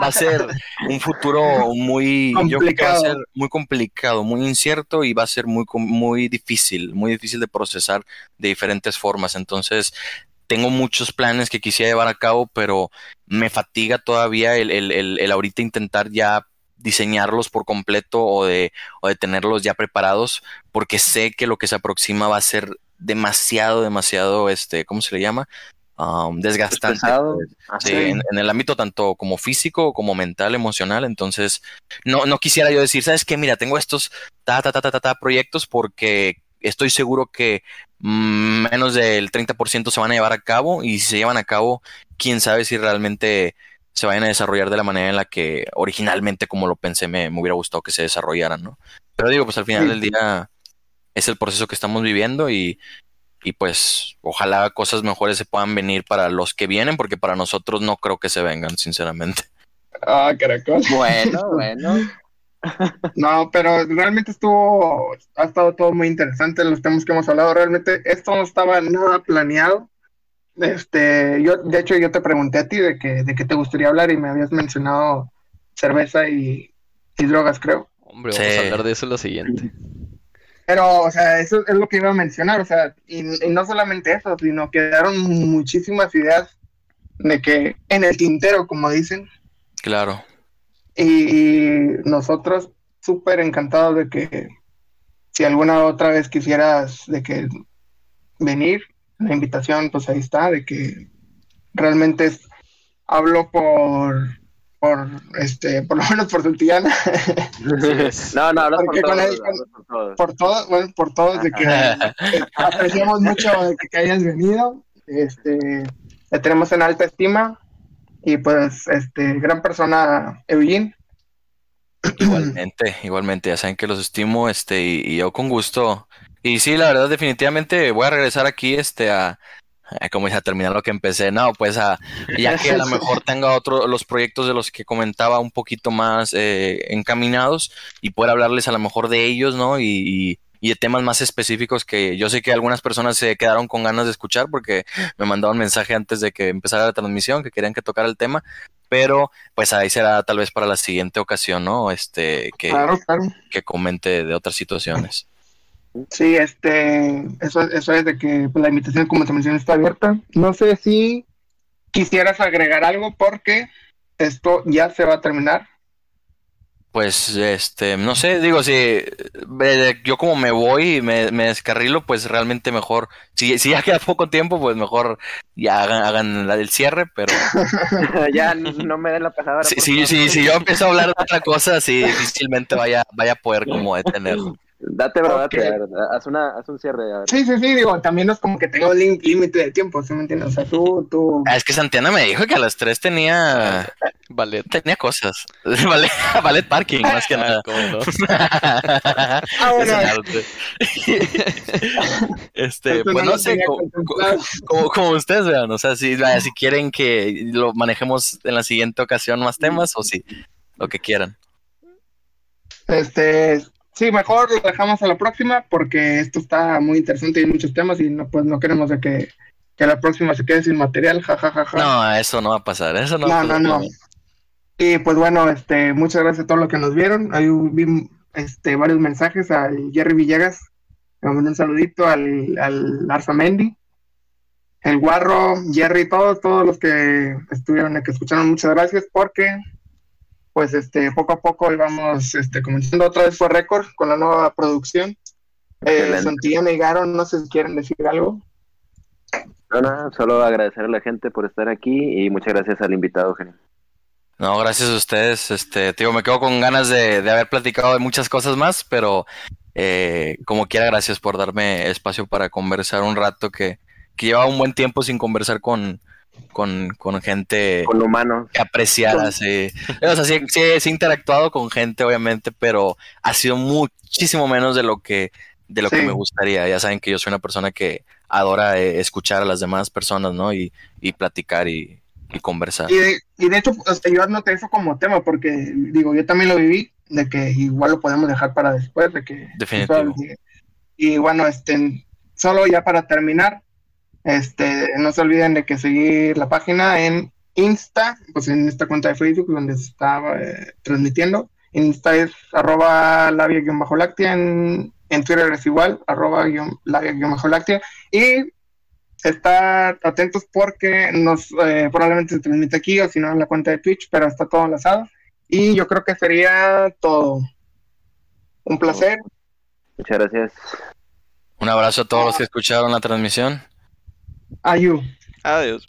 va a, ser, un futuro muy, yo creo que va a ser muy complicado, muy incierto y va a ser muy, muy difícil, muy difícil de procesar de diferentes formas, entonces tengo muchos planes que quisiera llevar a cabo, pero me fatiga todavía el, el, el, ahorita intentar ya diseñarlos por completo o de, o de tenerlos ya preparados, porque sé que lo que se aproxima va a ser demasiado, demasiado, este, ¿cómo se le llama? Um, desgastante sí, en, el ámbito tanto como físico como mental, emocional. Entonces, no, no quisiera yo decir, ¿sabes qué? Mira, tengo estos ta, ta, ta, ta, ta, proyectos porque estoy seguro que menos del 30% se van a llevar a cabo y si se llevan a cabo, quién sabe si realmente se vayan a desarrollar de la manera en la que originalmente como lo pensé me, hubiera gustado que se desarrollaran, ¿no? Pero digo, pues al final del día es el proceso que estamos viviendo y, y pues ojalá cosas mejores se puedan venir para los que vienen porque para nosotros no creo que se vengan, sinceramente. Ah, caracol. Bueno, bueno. No, pero realmente estuvo, ha estado todo muy interesante los temas que hemos hablado. Realmente esto no estaba nada planeado. Este, yo, de hecho, yo te pregunté a ti de que, de qué te gustaría hablar y me habías mencionado cerveza y, drogas, creo. Hombre, vamos a hablar de eso en lo siguiente. Pero, o sea, eso es lo que iba a mencionar, o sea, y, y no solamente eso, sino que quedaron muchísimas ideas de que en el tintero, como dicen. Claro. Y nosotros súper encantados de que si alguna otra vez quisieras de que venir, la invitación pues ahí está, de que realmente hablo por por este por lo menos por Santillana no no hablo por, todos, por, todos bueno por todos de que apreciamos mucho de que, hayas venido este te tenemos en alta estima y pues, este, gran persona, Eugene. Igualmente, igualmente, ya saben que los estimo, este, y, yo con gusto. Y sí, la verdad, definitivamente voy a regresar aquí, este, a, como a terminar lo que empecé, no, pues a, ya que a lo mejor tenga otros, los proyectos de los que comentaba un poquito más eh, encaminados y poder hablarles a lo mejor de ellos, ¿no? y y de temas más específicos que yo sé que algunas personas se quedaron con ganas de escuchar porque me mandaron mensaje antes de que empezara la transmisión que querían que tocara el tema, pero pues ahí será tal vez para la siguiente ocasión, ¿no? Este, que, que comente de otras situaciones. Sí, este, eso, eso es de que pues, la invitación, como te mencioné, está abierta. No sé si quisieras agregar algo porque esto ya se va a terminar. Pues, este, no sé, digo, si yo como me voy y me, descarrilo, pues realmente mejor, si, si ya queda poco tiempo, pues mejor ya hagan, hagan la del cierre, pero... ya no me den la pasada. Sí, sí, sí, si yo empiezo a hablar de otra cosa, sí, difícilmente vaya, vaya a poder como detenerlo. Date, bro, date, haz, una, haz un cierre. Sí, sí, sí, digo, también no es como que tenga un límite de tiempo, ¿sí me entiendes? O sea, tú, tú... Ah, es que Santiana me dijo que a las tres tenía... Ballet. Tenía cosas. ballet, ballet parking, más que nada. ah, bueno. este, pues no sé, como, como, ustedes vean, o sea, si, si quieren que lo manejemos en la siguiente ocasión más temas o si lo que quieran. Este, Sí, mejor lo dejamos a la próxima porque esto está muy interesante y hay muchos temas y no, pues no queremos de que, que la próxima se quede sin material, jajajaja. No, eso no va a pasar, eso no, no, no, no. Y pues bueno, este, muchas gracias a todos los que nos vieron. Ahí vi este, varios mensajes al Jerry Villegas, un saludito al, al Arza Mendy, el Guarro, Jerry, todos, todos los que estuvieron, que escucharon, muchas gracias porque pues este, poco a poco íbamos este, comenzando otra vez por récord con la nueva producción. Eh, Santillana y Garo, no sé si quieren decir algo. No, no, solo agradecer a la gente por estar aquí y muchas gracias al invitado, Genio. No, gracias a ustedes. Este, digo, me quedo con ganas de, haber platicado de muchas cosas más, pero eh, como quiera, gracias por darme espacio para conversar un rato que, que lleva un buen tiempo sin conversar con, con, con gente con humanos que apreciara, sí. O sea, sí, he interactuado con gente, obviamente, pero ha sido muchísimo menos de lo que, de lo que me gustaría. Ya saben que yo soy una persona que adora eh, escuchar a las demás personas, ¿no? Y, y platicar y, y conversar. Y de, y de hecho, yo anoté eso como tema, porque digo, yo también lo viví, de que igual lo podemos dejar para después, de que... Definitivo. Y bueno, este, solo ya para terminar, este, no se olviden de que seguir la página en Insta, pues en esta cuenta de Facebook donde se estaba eh, transmitiendo. Insta es arroba labia-láctea, en, en, Twitter es igual, arroba labia-láctea. Y estar atentos porque nos eh, probablemente se transmite aquí o si no en la cuenta de Twitch, pero está todo enlazado. Y yo creo que sería todo. Un placer. Muchas gracias. Un abrazo a todos los que escucharon la transmisión. You? Adiós.